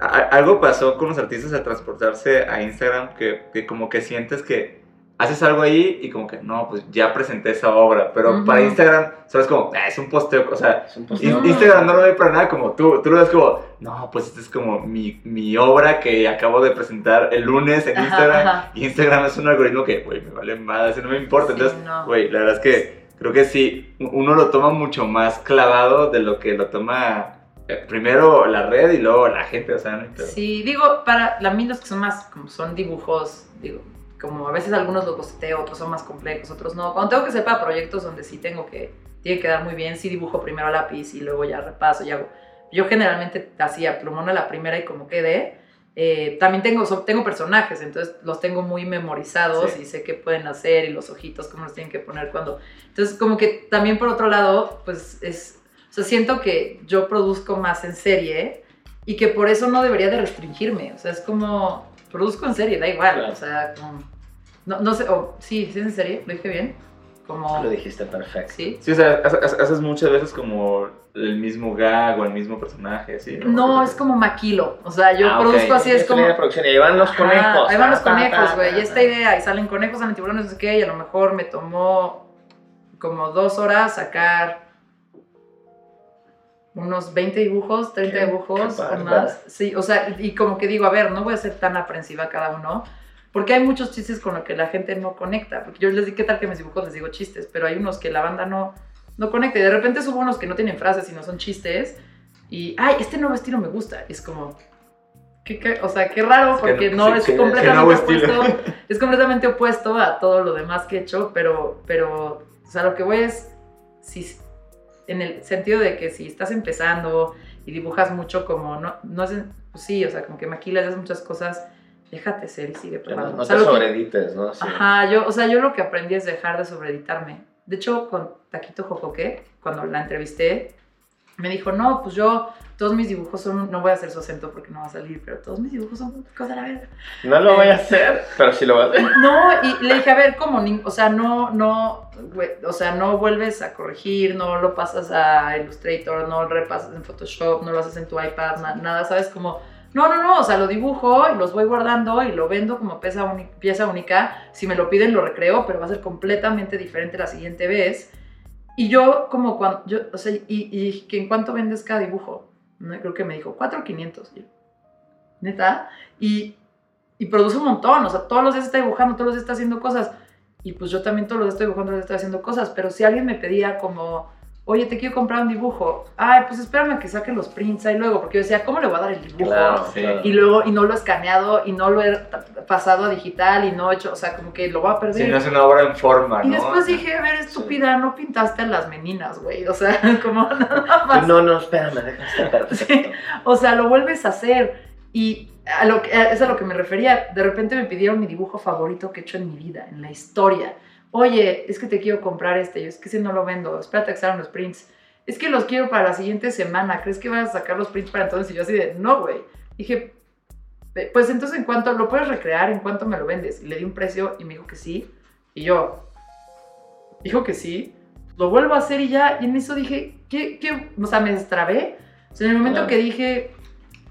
A- algo pasó con los artistas al transportarse a Instagram que, que como que sientes que haces algo ahí y como que no, pues ya presenté esa obra, pero para Instagram sabes como, "Ah, es un posteo, o sea, posteo. No. Instagram no lo ve para nada como tú, tú lo ves como, no, pues esta es como mi, mi obra que acabo de presentar el lunes en Ajá, Instagram ajá. y Instagram es un algoritmo que, güey, me vale más, no me importa, Sí, entonces, no. güey, la verdad es que creo que sí, uno lo toma mucho más clavado de lo que lo toma eh, primero la red y luego la gente, o sea, no. Sí, digo, para la mí los que son más, como son dibujos, digo, como a veces algunos los boceteo, otros son más complejos, otros no. Cuando tengo que hacer para proyectos donde sí tengo que, tiene que dar muy bien, sí dibujo primero a lápiz y luego ya repaso y hago. Yo generalmente hacía plumón a la primera y como quedé. Eh, también tengo, so- tengo personajes, entonces los tengo muy memorizados Sí. y sé qué pueden hacer y los ojitos, cómo los tienen que poner cuando. Entonces, como que también por otro lado, pues es. O sea, siento que yo produzco más en serie y que por eso no debería de restringirme. O sea, es como. Produzco en serie, da igual. Claro. O sea, como. No, no sé, o sí, sí es en serie, lo dije bien. Como. Lo dijiste perfecto. Sí. Sí, o sea, hace- hace- haces muchas veces como el mismo gag o el mismo personaje, ¿sí? No, es como maquilo. O sea, yo Ah, produzco así, es Esta como. de producción, y ahí van los conejos. Ahí van los conejos, güey. Y esta ta. idea, y salen conejos, salen tiburones, no sé qué, y a lo mejor me tomó como dos horas sacar unos 20 dibujos, 30 Qué- dibujos qué o más. Sí, o sea, y como que digo, a ver, no voy a ser tan aprensiva cada uno, porque hay muchos chistes con los que la gente no conecta. Porque yo les digo, ¿qué tal que mis dibujos les digo chistes? Pero hay unos que la banda no, no conecta. Y de repente subo unos que no tienen frases, sino son chistes. Y, ay, este nuevo estilo me gusta. Y es como, ¿qué, qué? o sea, qué raro, Es que porque no- no, sí, es qué completamente estilo. opuesto. Es completamente opuesto a todo lo demás que he hecho, pero, pero, o sea, lo que voy es, si, en el sentido de que si estás empezando y dibujas mucho como, no, no es, pues sí, o sea, como que maquilas, haces muchas cosas, déjate ser y sigue Que No, probando. no O sea, te sobreedites, ¿no? Sí. Ajá, yo, o sea, yo lo que aprendí es dejar de sobreeditarme. De hecho, con Taquito Jocoque, cuando la entrevisté, me dijo, no, pues yo, todos mis dibujos son, no voy a hacer su acento porque no va a salir, pero todos mis dibujos son cosa de la verga. No lo voy a hacer, pero sí lo voy a hacer. No, y le dije, a ver, ¿cómo? O sea, no, no, o sea, no vuelves a corregir, no lo pasas a Illustrator, no lo repasas en Photoshop, no lo haces en tu iPad, na- nada, ¿sabes? Como, no, no, no, o sea, lo dibujo y los voy guardando y lo vendo como pieza única. Si me lo piden, lo recreo, pero va a ser completamente diferente la siguiente vez. Y yo, como cuando, yo, o sea, y, y que en cuánto vendes cada dibujo, ¿no? creo que me dijo, 4,500. Y yo, Neta. Y, y produce un montón, o sea, todos los días está dibujando, todos los días está haciendo cosas. Y pues yo también todos los días estoy dibujando, todos los días estoy haciendo cosas. Pero si alguien me pedía como, oye, te quiero comprar un dibujo, ay, pues espérame que saque los prints ahí luego, porque yo decía, ¿cómo le voy a dar el dibujo? Claro, Sí. Y luego, y no lo he escaneado, y no lo he pasado a digital, y no he hecho, o sea, como que lo voy a perder. Si no es una obra en forma, y ¿no? después dije, a ver, estúpida, no pintaste a las meninas, güey. O sea, como nada más. No, no, espérame, deja estar perfecto. Sí. O sea, lo vuelves a hacer. Y a lo que, a- es a lo que me refería. De repente me pidieron mi dibujo favorito que he hecho en mi vida, en la historia. Oye, es que te quiero comprar este. Yo, es que si no lo vendo, espérate a que salgan los prints. Es que los quiero para la siguiente semana. ¿Crees que vas a sacar los prints para entonces? Y yo así de, no, güey. Dije, "Pe- pues entonces, ¿en cuánto lo puedes recrear? ¿En cuánto me lo vendes? Y le di un precio y me dijo que sí. Y yo, dijo que sí. Lo vuelvo a hacer y ya. Y en eso dije, ¿qué? qué? O sea, me destrabé. O sea, en el momento Claro. que dije,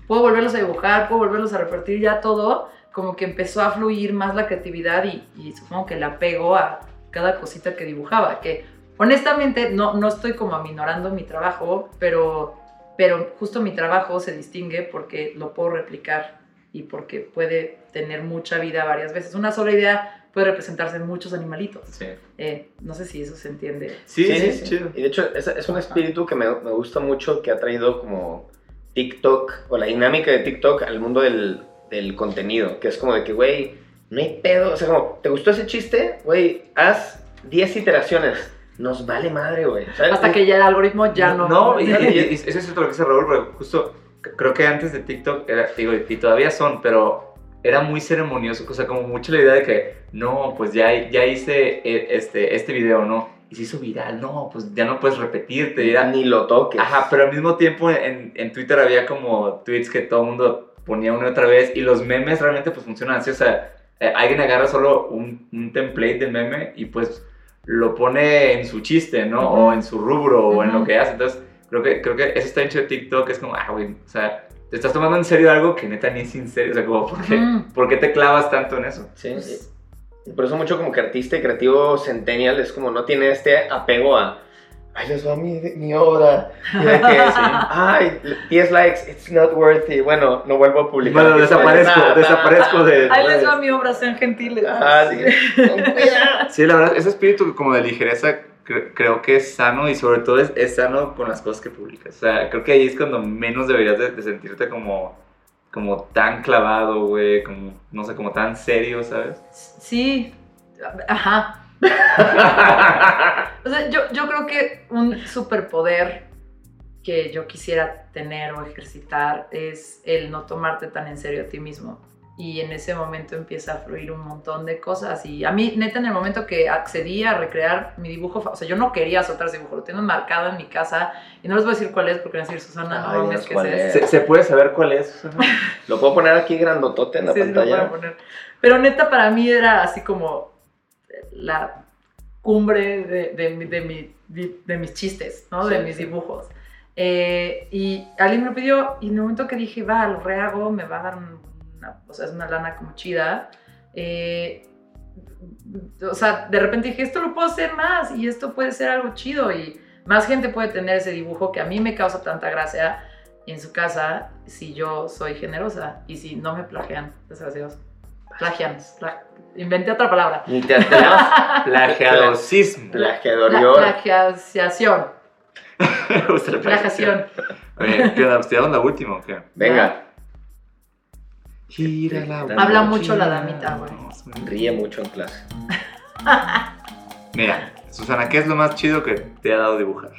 puedo volverlos a dibujar, puedo volverlos a repartir ya todo, como que empezó a fluir más la creatividad y, y supongo que el apego a cada cosita que dibujaba, que honestamente no, no estoy como aminorando mi trabajo, pero, pero justo mi trabajo se distingue porque lo puedo replicar y porque puede tener mucha vida varias veces. Una sola idea puede representarse en muchos animalitos. Sí. Eh, no sé si eso se entiende. Sí, sí, chido. Y de hecho, es, es un espíritu que me, me gusta mucho que ha traído como TikTok o la dinámica de TikTok al mundo del, del contenido. Que es como de que, güey, no hay pedo. O sea, como, ¿te gustó ese chiste? Güey, haz 10 iteraciones. Nos vale madre, güey. Hasta que ya el algoritmo ya no... No, y, y- y eso es cierto lo que dice Raúl, porque justo creo que antes de TikTok, era, digo, y todavía son, pero era muy ceremonioso, o sea, como mucho la idea de que, no, pues ya, ya hice eh, este, este video, ¿no? Y se hizo viral, no, pues ya no puedes repetirte, y era- Ni lo toques. Ajá, pero al mismo tiempo en, en Twitter había como tweets que todo el mundo ponía una y otra vez y los memes realmente pues funcionan así, o sea, eh, alguien agarra solo un, un template de meme y pues lo pone en su chiste, ¿no? Ujú. O en su rubro o en lo que hace, entonces creo que, creo que eso está hecho de TikTok, es como, ah, güey, o sea, te estás tomando en serio algo que neta ni es serio, o sea, como, ¿por qué, Ujú. ¿por qué te clavas tanto en eso? Sí, Pues- sí. Y por eso mucho como que artista y creativo centennial es como no tiene este apego a ay, les va mi, mi obra. Y de que, ay, 10 likes, it's not worthy. Bueno, no vuelvo a publicar. Bueno, desaparezco, Nada. desaparezco de... Ahí les va mi obra, sean gentiles. Ah, sí. Con cuidado. Sí, la verdad, ese espíritu como de ligereza cre- creo que es sano y sobre todo es, es sano con las cosas que publicas. O sea, creo que ahí es cuando menos deberías de, de sentirte como, como tan clavado, güey, como, no sé, como tan serio, ¿sabes? Sí, ajá. O sea, yo, yo creo que un superpoder que yo quisiera tener o ejercitar es el no tomarte tan en serio a ti mismo. Y en ese momento empieza a fluir un montón de cosas. Y a mí, neta, en el momento que accedí a recrear mi dibujo, o sea, yo no quería soltar ese dibujo, lo tengo marcado en mi casa. Y no les voy a decir cuál es, porque van a decir, Susana, no Ay, ¿qué ¿cuál es es? ese? ¿Se, se puede saber cuál es? Susana? Lo puedo poner aquí grandotote en la Sí, sí, lo pantalla. puedo poner. Pero neta, para mí era así como la cumbre de, de mi- de mi- de- de mis chistes, ¿no? de mis dibujos. Eh, y alguien me lo pidió y en el momento que dije, va, lo rehago, me va a dar un- una, o sea, es una lana como chida. eh, o sea, de repente dije, esto lo puedo hacer más y esto puede ser algo chido y más gente puede tener ese dibujo que a mí me causa tanta gracia en su casa si yo soy generosa y si no me plagian, desgraciados. Plagian. pla- inventé otra palabra. Ni te atrevas. Plagiadorcismo. Plagiación. Me gusta la Plagiación. Oye, ¿qué onda? ¿Pues ¿Te damos la última o qué? Venga, Gira la Habla mucho la damita, güey. ríe mucho en clase. Mira, Susana, ¿qué es lo más chido que te ha dado dibujar?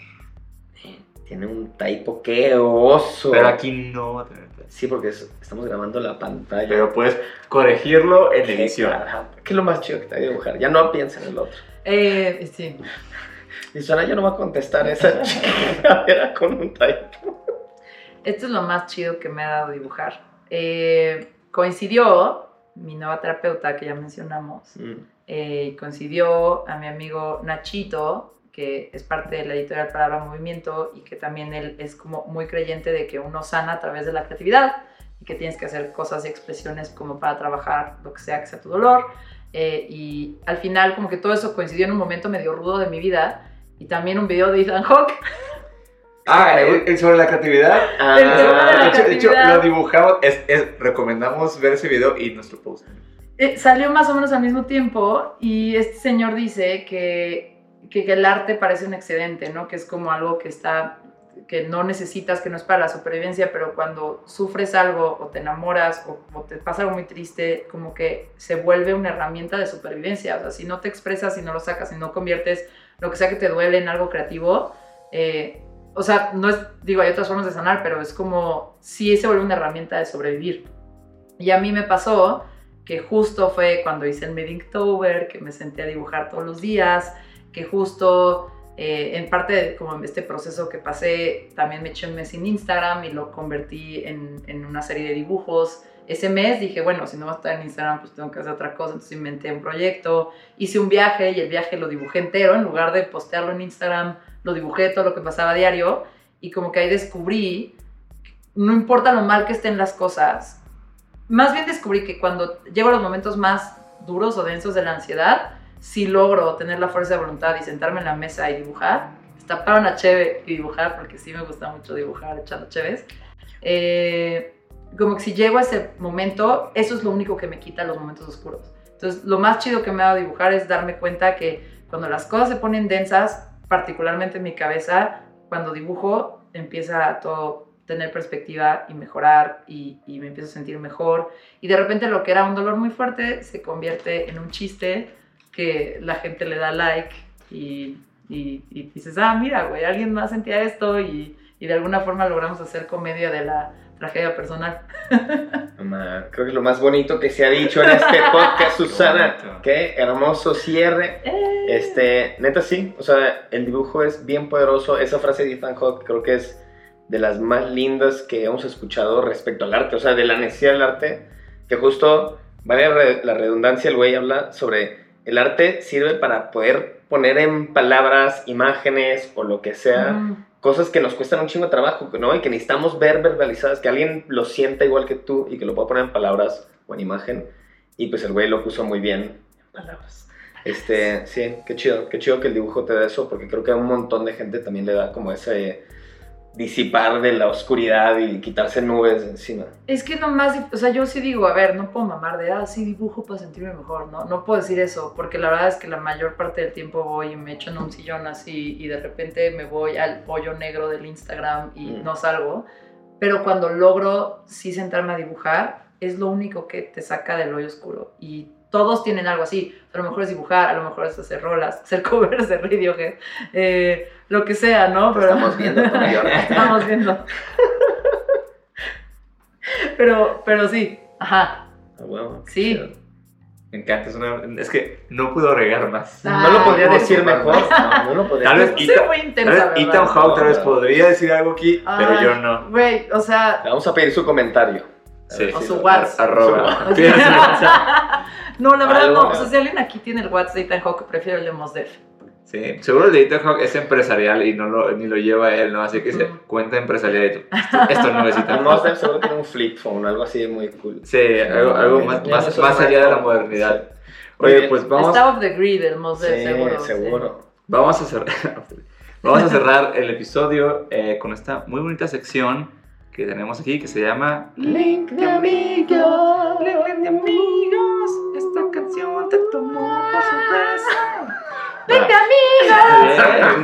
Tiene un typo, qué oso. Pero aquí no va a tener. Sí, porque es- estamos grabando la pantalla. Pero puedes corregirlo en Qué edición. ¿Qué es lo más chido que te ha ido a dibujar? Ya no piensa en el otro. Eh, sí. Si suena, yo no voy a contestar esa chingadera con un typo. Esto es lo más chido que me ha dado dibujar. Eh, coincidió mi nueva terapeuta que ya mencionamos, Mm. eh, coincidió a mi amigo Nachito, que es parte de la editorial Palabra Movimiento y que también él es como muy creyente de que uno sana a través de la creatividad y que tienes que hacer cosas y expresiones como para trabajar lo que sea que sea tu dolor. Eh, y al final como que todo eso coincidió en un momento medio rudo de mi vida y también un video de Ethan Hawke. Ah, el, sobre la creatividad. Ah, El de la de, hecho, de hecho, creatividad. lo dibujamos. Es, es- recomendamos ver ese video y nuestro post. Eh, salió más o menos al mismo tiempo y este señor dice que, que, el arte parece un excedente, ¿no? Que es como algo que está que no necesitas, que no es para la supervivencia, pero cuando sufres algo o te enamoras o, te pasa algo muy triste, como que se vuelve una herramienta de supervivencia. O sea, si no te expresas, si no lo sacas, si no conviertes lo que sea que te duele en algo creativo, eh, o sea, no es, digo, hay otras formas de sanar, pero es como si se vuelve una herramienta de sobrevivir. Y a mí me pasó que justo fue cuando hice el Medinktober, que me senté a dibujar todos los días, que justo eh, en parte de como este proceso que pasé, también me eché un mes sin Instagram y lo convertí en, en una serie de dibujos. Ese mes dije, bueno, si no va a estar en Instagram, pues tengo que hacer otra cosa, entonces inventé un proyecto, hice un viaje y el viaje lo dibujé entero, en lugar de postearlo en Instagram, lo dibujé todo lo que pasaba diario y como que ahí descubrí, no importa lo mal que estén las cosas, más bien descubrí que cuando llego a los momentos más duros o densos de la ansiedad, si logro tener la fuerza de voluntad y sentarme en la mesa y dibujar, destapar una cheve y dibujar, porque sí me gusta mucho dibujar echando cheves, eh, como que si llego a ese momento, eso es lo único que me quita los momentos oscuros. Entonces, lo más chido que me ha dado dibujar es darme cuenta que cuando las cosas se ponen densas, particularmente en mi cabeza, cuando dibujo, empieza a todo tener perspectiva y mejorar y me empiezo a sentir mejor. Y de repente lo que era un dolor muy fuerte se convierte en un chiste que la gente le da like y, y, y dices, ah, mira, güey, alguien más sentía esto y, y de alguna forma logramos hacer comedia de la tragedia personal. Creo que es lo más bonito que se ha dicho en este podcast, Susana. bonito. Qué hermoso cierre. Eh, Este, neta sí, o sea, el dibujo es bien poderoso. Esa frase de Ethan Hawke creo que es de las más lindas que hemos escuchado respecto al arte, o sea, de la necesidad del arte, que justo, vale la redundancia, el güey habla sobre el arte sirve para poder poner en palabras, imágenes o lo que sea, mm, cosas que nos cuestan un chingo de trabajo, ¿no? Y que necesitamos ver verbalizadas, que alguien lo sienta igual que tú y que lo pueda poner en palabras o en imagen. Y pues el güey lo puso muy bien en palabras. Este, sí, qué chido, qué chido que el dibujo te da eso, porque creo que a un montón de gente también le da como ese disipar de la oscuridad y quitarse nubes de encima. Es que nomás, o sea, yo sí digo, a ver, no puedo mamar de, ah, sí, dibujo para sentirme mejor, ¿no? No puedo decir eso, porque la verdad es que la mayor parte del tiempo voy y me echo en un sillón así y de repente me voy al pollo negro del Instagram y Mm. no salgo. Pero cuando logro sí sentarme a dibujar, es lo único que te saca del hoyo oscuro. Y todos tienen algo así. A lo mejor es dibujar, a lo mejor es hacer rolas, hacer covers de Radiohead, eh, lo que sea, ¿no? Te estamos viendo, estamos viendo. Pero, pero sí, ajá. Ah, bueno, Sí. chido. Me encanta. Es, una- es que no puedo agregar más. Ah, No lo podría decir mejor. No, no lo podría Tal vez Ethan- Tal intensa. Ethan Hawke tal vez No. podría decir algo aquí, pero Ay, yo no. Güey, o sea, Le vamos a pedir su comentario. Sí. O su WhatsApp. Arroba. No, la verdad Algo, no. O sea, si alguien aquí tiene el WhatsApp de Ethan Hawke, prefiero el de Mos Def. Sí, seguro el de Ethan Hawke es empresarial y no lo, ni lo lleva él, ¿no? Así que dice, cuenta empresarial y tú, esto, esto no es Ethan Hawke. Mosdem seguro tiene un flip phone, algo así muy cool. Sí, algo, algo Sí, más, sí, más, más allá de la modernidad. sí. Oye, pues vamos, Está off the grid el Mos Def, Sí, seguro. seguro. vamos, a cerrar, vamos a cerrar el episodio eh, con esta muy bonita sección que tenemos aquí que se llama Link de amigos. Link de amigos. Esta canción te tomó por sorpresa. ¡Link de amigos!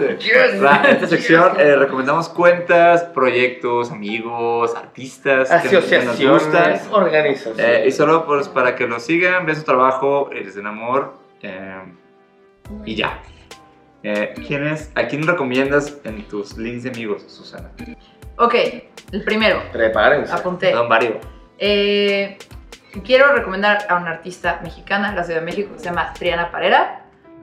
En esta sección eh, recomendamos cuentas, proyectos, amigos, artistas que, que nos gustan. Asociaciones, organizaciones. Eh, y solo pues, para que lo sigan, vean su trabajo, eh, les den amor eh, y ya. Eh, ¿quién es, ¿A quién recomiendas en tus links de amigos, Susana? Ok, el primero. Prepárense. Apunté. Don Vario. Eh, quiero recomendar a una artista mexicana en la Ciudad de México que se llama Triana Parera.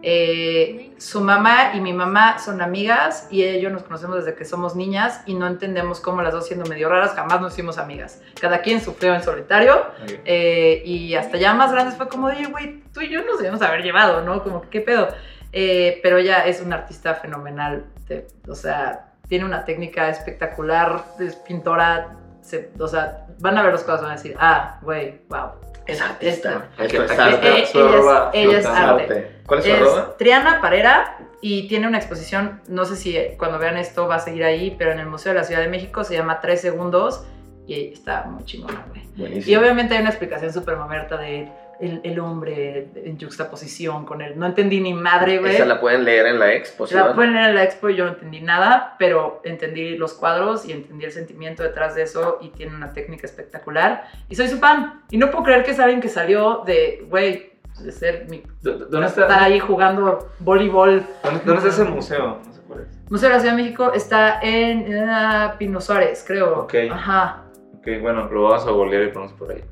Eh, su mamá y mi mamá son amigas y ellos nos conocemos desde que somos niñas y no entendemos cómo las dos siendo medio raras jamás nos hicimos amigas. Cada quien sufrió en solitario eh, y hasta ya más grandes fue como, oye, güey, tú y yo nos debemos haber llevado, ¿no? Como, ¿qué pedo? Eh, pero ella es una artista fenomenal, de- o sea, tiene una técnica espectacular, es pintora, se- o sea, van a ver los cosas, van a decir, ah, güey, wow. Es artista. Arte. ella es- arroba ella es flotando. arte. Arte. ¿Cuál es su Es arroba? Triana Parera y tiene una exposición, no sé si eh, cuando vean esto va a seguir ahí, pero en el Museo de la Ciudad de México se llama Tres Segundos y está muy chingona, güey. Buenísimo. Y obviamente hay una explicación súper mamerta de el, el hombre en juxtaposición con él. No entendí ni madre, güey. Esa la pueden leer en la exposición. La pueden leer en la expo y yo no entendí nada, pero entendí los cuadros y entendí el sentimiento detrás de eso y tiene una técnica espectacular. Y soy su fan. Y no puedo creer que saben que salió de, güey, de ser mi... ¿Dó- ¿Dónde estar está, ahí jugando voleibol. dónde, dónde está ese museo? No sé cuál es. Museo de la Ciudad de México está en eh, Pino Suárez, creo. Ok. Ajá. Ok, bueno, lo vamos a golear y ponemos por ahí.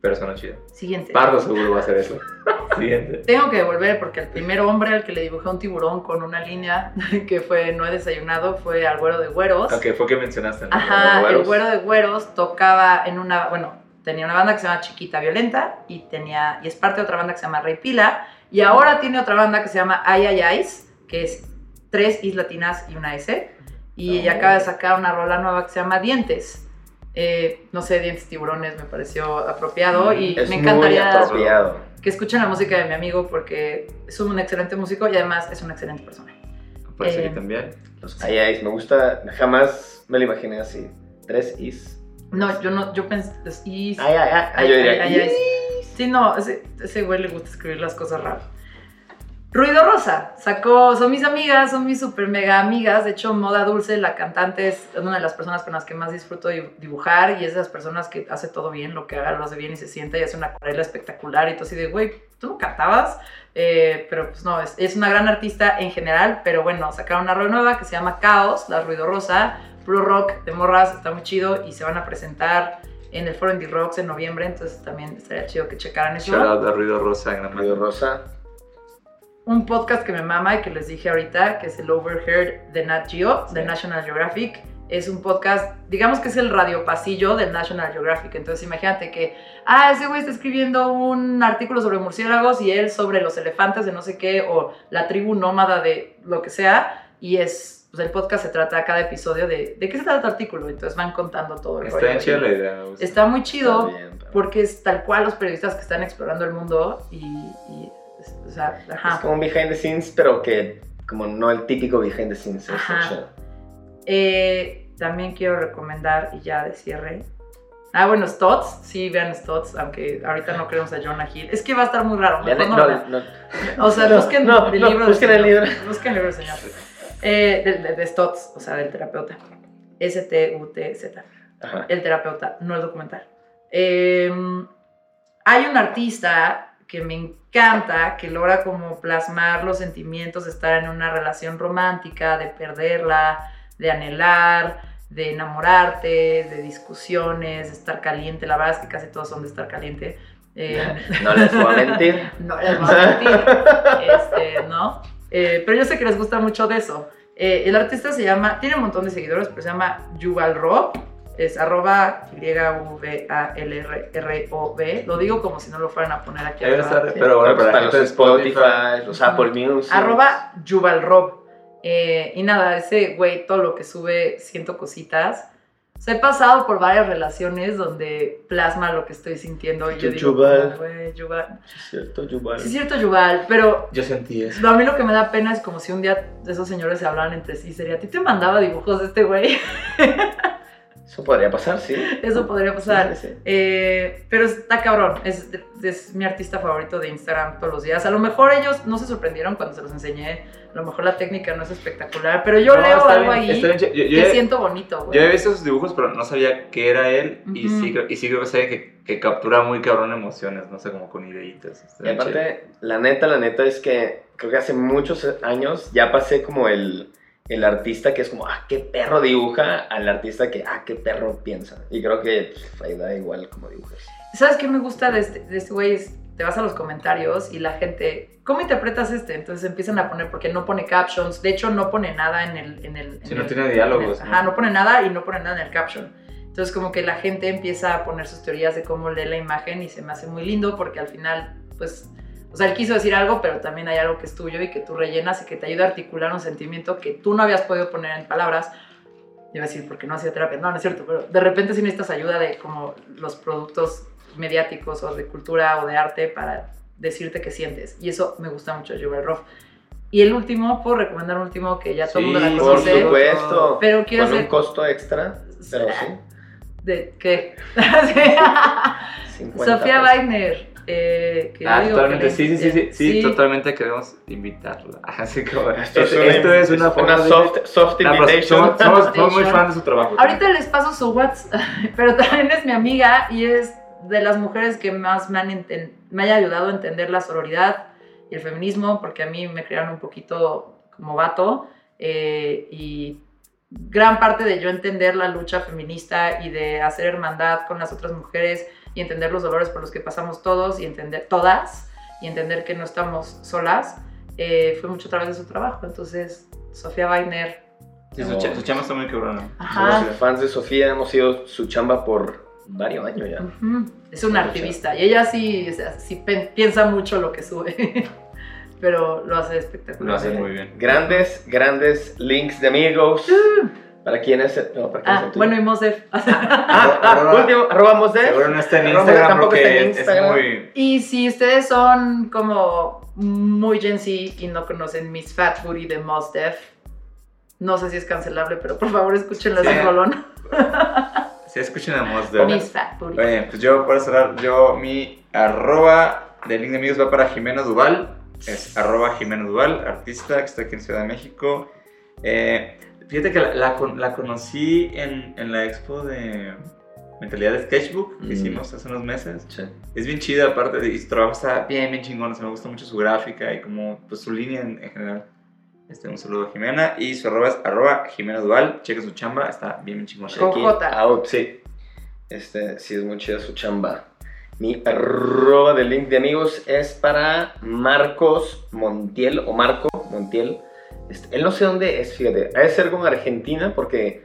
Pero suena chido. Siguiente. Pardo seguro va a hacer eso. Siguiente. Tengo que devolver porque el primer hombre al que le dibujé un tiburón con una línea que fue no he desayunado fue al güero de güeros. Ok, fue que mencionaste. ¿no? Ajá, el güero de güeros tocaba en una, bueno, tenía una banda que se llama Chiquita Violenta y tenía y es parte de otra banda que se llama Rey Pila y ahora tiene otra banda que se llama Ay Ay Ay's, que es tres is latinas y una S y ella Oh. acaba de sacar una rola nueva que se llama Dientes. Eh, no sé, Dientes Tiburones me pareció apropiado y Es me muy encantaría apropiado. que escuchen la música de mi amigo porque es un excelente músico y además es una excelente persona. Parece Eh, que también. Los ay, ay, me gusta. Jamás me lo imaginé así. Tres is. No, yo no, yo pensé, is, Ay, ay, ay. Ay, yo ay, diría. Sí, no, ese, ese güey le gusta escribir las cosas raras. Ruido Rosa, sacó, son mis amigas, son mis super mega amigas. De hecho, Moda Dulce, la cantante, es una de las personas con las que más disfruto di- dibujar y es de las personas que hace todo bien, lo que haga lo hace bien y se sienta y hace una acuarela espectacular. Y tú así de, güey, tú no cantabas, Eh, pero pues no, es, es una gran artista en general. Pero bueno, sacaron una rola nueva que se llama Caos, la Ruido Rosa, Pro Rock de morras, está muy chido y se van a presentar en el Foro Indie Rocks en noviembre, entonces también estaría chido que checaran eso. Shout out a Ruido Rosa Ruido Rosa. Un podcast que me mama y que les dije ahorita, que es el Overheard de Nat Geo, de. National Geographic. Es un podcast, digamos que es el radio pasillo del National Geographic. Entonces imagínate que, ah, ese güey está escribiendo un artículo sobre murciélagos y él sobre los elefantes de no sé qué, o la tribu nómada de lo que sea. Y es, pues el podcast se trata cada episodio de, ¿de qué se trata tu artículo? Entonces van contando todo el Está rollo. chida la idea. Está muy chido Está bien, pero- porque es tal cual los periodistas que están explorando el mundo y, y, o sea, ajá. Es como un behind the scenes, pero que como no el típico behind the scenes. Ajá. Eh, también quiero recomendar, y ya de cierre. Ah, bueno, Stotts, sí, vean Stotts, aunque ahorita no queremos a Jonah Hill. Es que va a estar muy raro. Mejor no no, vean. no. o sea, busquen el libro. busquen el libro. Busquen el libro señor. Eh, de, de- de Stotts, o sea, del terapeuta. S-T-U-T-Z. El terapeuta, no el documental. Eh, hay un artista que me encanta, que logra como plasmar los sentimientos de estar en una relación romántica, de perderla, de anhelar, de enamorarte, de discusiones, de estar caliente. La verdad es que casi todos son de estar caliente. Eh, No les voy a mentir. no les voy a mentir, este, ¿no? Eh, pero yo sé que les gusta mucho de eso. Eh, el artista se llama, tiene un montón de seguidores, pero se llama Yuval Ro, es arroba Y-V-A-L-R-R-O-B. Lo digo como si no lo fueran a poner aquí Ahí va a atrás. estar, pero bueno, Para, para, los de Spotify, los Apple Music. Arroba Yuval Rob. Eh, y nada, ese güey, todo lo que sube, siento cositas. O sea, he pasado por varias relaciones donde plasma lo que estoy sintiendo. Y yo digo, Yuval. güey, Yuval. Sí, es cierto, Yuval. Sí, es cierto, Yuval, pero Yo sentí eso. No, a mí lo que me da pena es como si un día esos señores se hablaran entre sí. Sería, ¿a ti te mandaba dibujos de este güey? Eso podría pasar, sí. Eso podría pasar. Sí, sí, sí. Eh, pero está cabrón. Es, es mi artista favorito de Instagram todos los días. A lo mejor ellos no se sorprendieron cuando se los enseñé. A lo mejor la técnica no es espectacular. Pero yo No, leo algo bien, ahí. Yo, yo que he- siento bonito, güey. yo he visto sus dibujos, pero no sabía que era él. y, sí, creo- y sí creo que sabe que, que captura muy cabrón emociones, no sé, como con ideitas. Y chido. aparte, la neta, la neta es que creo que hace muchos años ya pasé como el, el artista que es como, ah, qué perro dibuja, al artista que, ah, qué perro piensa. Y creo que pff, ahí da igual como dibujas. ¿Sabes qué me gusta de este de este güey? Es te vas a los comentarios y la gente, ¿cómo interpretas este? Entonces empiezan a poner, porque no pone captions, de hecho no pone nada en el... En el Si en no el- tiene en el- diálogos, Ajá, ¿no? no pone nada y no pone nada en el caption. Entonces como que la gente empieza a poner sus teorías de cómo lee la imagen y se me hace muy lindo porque al final, pues, o sea, él quiso decir algo, pero también hay algo que es tuyo y que tú rellenas y que te ayuda a articular un sentimiento que tú no habías podido poner en palabras. Iba a decir, porque no hacía terapia. No, no es cierto, pero de repente sí necesitas ayuda de como los productos mediáticos o de cultura o de arte para decirte qué sientes. Y eso me gusta mucho Joel Roth. Y el último, puedo recomendar un último que ya todo el mundo Sí, la Por conoce. supuesto. Pero quiero Con un hacer... costo extra, pero sí. ¿De qué? 50 Sofía. Wagner. Eh, que Ah, digo totalmente, que sí, sí, sí, sí, le- sí, totalmente queremos invitarla. Así como, Esto, esto, es, esto una, es una forma de... soft, soft No, pero invitation. somos, somos- somos muy Invitation. fan de su trabajo. Ahorita les paso su WhatsApp, pero también es mi amiga y es de las mujeres que más me, han me haya ayudado a entender la sororidad y el feminismo, porque a mí me crearon un poquito como vato eh, y gran parte de yo entender la lucha feminista y de hacer hermandad con las otras mujeres y entender los dolores por los que pasamos todos y entender todas y entender que no estamos solas, eh, fue mucho a través de su trabajo. Entonces, Sofía Weiner, Sí, su, cha- su chama está muy Somos fans de Sofía, hemos sido su chamba por varios años ya. Ujú. Es una activista y ella sí, o sea, sí piensa mucho lo que sube, pero lo hace espectacular. Lo hace muy bien. Grandes, grandes links de amigos. Para quienes. No, para quienes Ah, tuyos. bueno, y Mosef. Ah, Arroba- último, arroba Mosdef. Seguro no está en Instagram tampoco está en porque es- es Instagram. muy... y si ustedes son como muy Gen Z y no conocen Miss Fat Booty de Mosdef, no sé si es cancelable, pero por favor escúchenla, Sí. es un rolón. Si escuchan a Mos de... Miss Fat Booty. Oye, pues yo para cerrar, yo mi arroba de link de amigos va para Jimena Duval. Es arroba Jimena Duval, artista que está aquí en Ciudad de México. Eh, fíjate que la, la con- la conocí en, en la expo de Mentalidad de Sketchbook que Mm. hicimos hace unos meses. Sí. Es bien chida, aparte de y su trabajo está bien, bien chingón. o sea, me gusta mucho su gráfica y como pues, su línea en, en general. Este, un saludo a Jimena y su arroba es arroba Jimena Duval. Chequen su chamba, está bien, bien chingona. Con Aquí, J. Out, sí. Este, sí, es muy chida su chamba. Mi arroba de link de amigos es para Marcos Montiel o Marco Montiel. Este, él no sé dónde es, fíjate. Ha de ser como Argentina porque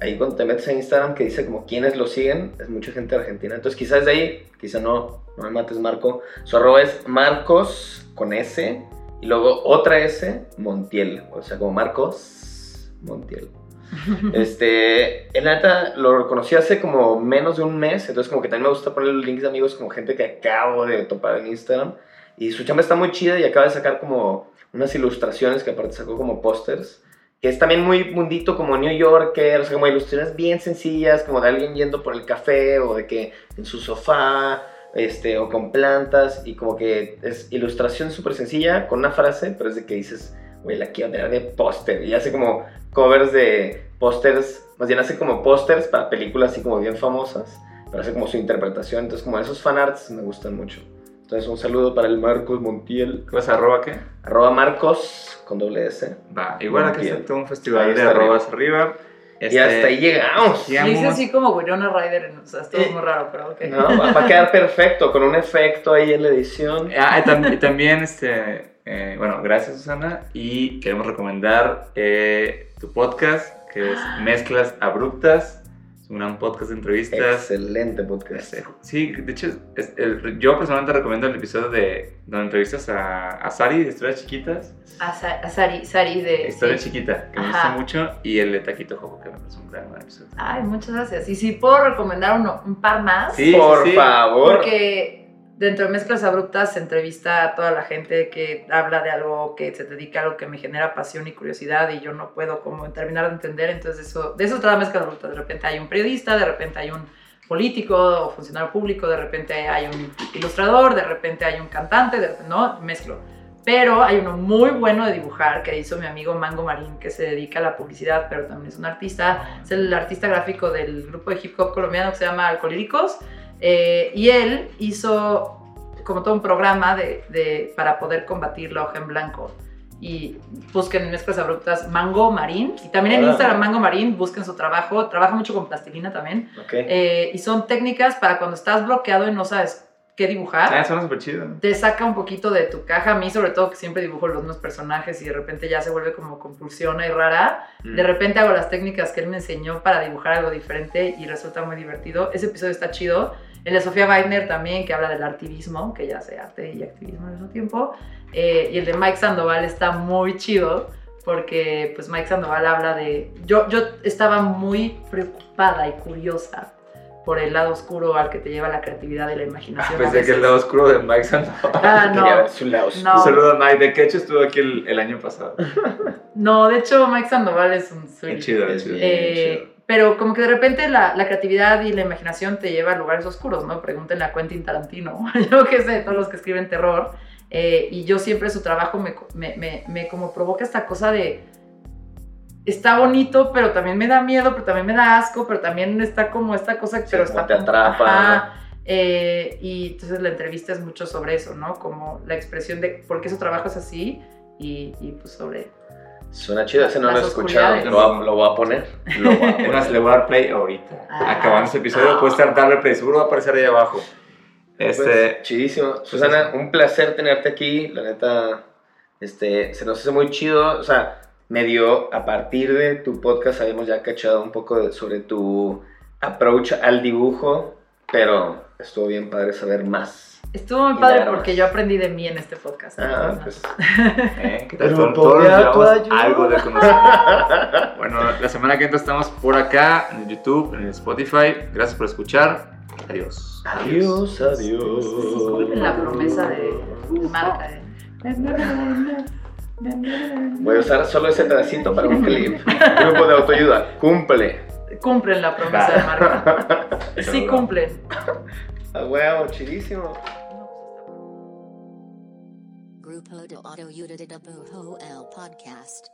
ahí cuando te metes a Instagram que dice como quiénes lo siguen, es mucha gente de Argentina. Entonces quizás de ahí, quizá no, no me mates Marco. Su arroba es Marcos con S y luego otra S, Montiel. O sea, como Marcos Montiel. Este, en la neta lo conocí hace como menos de un mes, entonces como que también me gusta poner los links de amigos como gente que acabo de topar en Instagram. Y su chamba está muy chida y acaba de sacar como unas ilustraciones que aparte sacó como pósters. Que es también muy mundito como New Yorker, o sea, como ilustraciones bien sencillas, como de alguien yendo por el café o de que en su sofá, este, o con plantas. Y como que es ilustración súper sencilla con una frase, pero es de que dices, güey, la quiero tener de póster. Y hace como covers de pósters, más bien hace como pósters para películas así como bien famosas, pero hace como su interpretación. Entonces, como esos fanarts me gustan mucho. Entonces, un saludo para el Marcos Montiel. ¿Qué vas a arroba qué? Arroba Marcos con doble S. Va, igual aquí está todo un festival Ahí de arrobas arriba. Y Este, hasta ahí llegamos. hice Digamos- así como Winona Ryder, o sea, esto es Eh, muy raro, pero ok. No, va va a quedar perfecto con un efecto ahí en la edición. Ah, y tam- y también, este, eh, bueno, gracias Susana. Y queremos recomendar eh, tu podcast, que es Mezclas Abruptas. Es un gran podcast de entrevistas. Excelente podcast. Sí, de hecho, es- el- yo personalmente recomiendo el episodio de donde entrevistas a, a Sari de Historias Chiquitas. A, Sa- a Sari, Sari de... Historia sí. Chiquita, que me gusta mucho. Y el de Taquito Jojo, que me parece un gran, gran episodio. Ay, muchas gracias. Y si puedo recomendar uno, un par más. Sí, Por sí. favor. Porque dentro de Mezclas Abruptas se entrevista a toda la gente que habla de algo que se dedica a algo que me genera pasión y curiosidad y yo no puedo como terminar de entender. Entonces eso, de eso trata Mezclas Abruptas. De repente hay un periodista, de repente hay un político o funcionario público, de repente hay un ilustrador, de repente hay un cantante, de no, mezclo. Pero hay uno muy bueno de dibujar que hizo mi amigo Mango Marín, que se dedica a la publicidad, pero también es un artista. Es el artista gráfico del grupo de hip hop colombiano que se llama Alcolíricos. Eh, y él hizo como todo un programa de, de- para poder combatir la hoja en blanco. Y busquen en mezclas abruptas Mango Marín. Y también en Órale. Instagram Mango Marín, busquen su trabajo. Trabaja mucho con plastilina también. Eh, y son técnicas para cuando estás bloqueado y no sabes qué dibujar. Ah, suena súper chido. te saca un poquito de tu caja. A mí, sobre todo, que siempre dibujo los mismos personajes y de repente ya se vuelve como compulsiona y rara. Mm. De repente hago las técnicas que él me enseñó para dibujar algo diferente y resulta muy divertido. Ese episodio está chido. El de Sofía Weidner también, que habla del activismo, que ya sé arte y activismo al mismo tiempo. Eh, y el de Mike Sandoval está muy chido porque pues Mike Sandoval habla de... Yo, yo estaba muy preocupada y curiosa por el lado oscuro al que te lleva la creatividad y la imaginación. a Pensé que el lado oscuro de Mike Sandoval. Ah, no. su lado No. Un saludo a Mike. De que hecho estuvo aquí el, el año pasado. No, de hecho Mike Sandoval es un chido, Es chido. bien Eh, chido. pero como que de repente la, la creatividad y la imaginación te lleva a lugares oscuros, ¿no? Pregúntenle a Quentin Tarantino, yo qué sé, todos los que escriben terror. Eh, y yo siempre su trabajo me, me, me, me como provoca esta cosa de... Está bonito, pero también me da miedo, pero también me da asco, pero también está como esta cosa, Sí, pero está te como- atrapa. Ajá. Eh, y entonces la entrevista es mucho sobre eso, ¿no? Como la expresión de por qué su trabajo es así y, y pues sobre Suena chido, ese no lo he escuchado. Lo, voy a- lo voy a poner. Lo voy a- Además, le voy a dar play ahorita. Ah. Acabando este episodio, puede estar darle play. Seguro va a aparecer ahí abajo. Pues, Este. chidísimo. Susana, un placer tenerte aquí. La neta, este, se nos hace muy chido. O sea, medio a partir de tu podcast habíamos ya cachado un poco de- sobre tu approach al dibujo, pero estuvo bien padre saber más. Estuvo muy padre porque yo aprendí de mí en este podcast. Ah, ¿no? pues, ¿eh? ¿Qué tal? Grupo Todos- todos de llevamos autoayuda. algo de conocimiento. Bueno, la semana que entra estamos por acá, en el YouTube, en el Spotify. Gracias por escuchar. Adiós. adiós, adiós. Disculpen la promesa de, de marca. eh. Voy a usar solo ese pedacito para un clip. Grupo de autoayuda, cumple. Cumplen la promesa de marca. Sí cumplen. A huevo, chidísimo. Grupo de Autoayuda de el Podcast.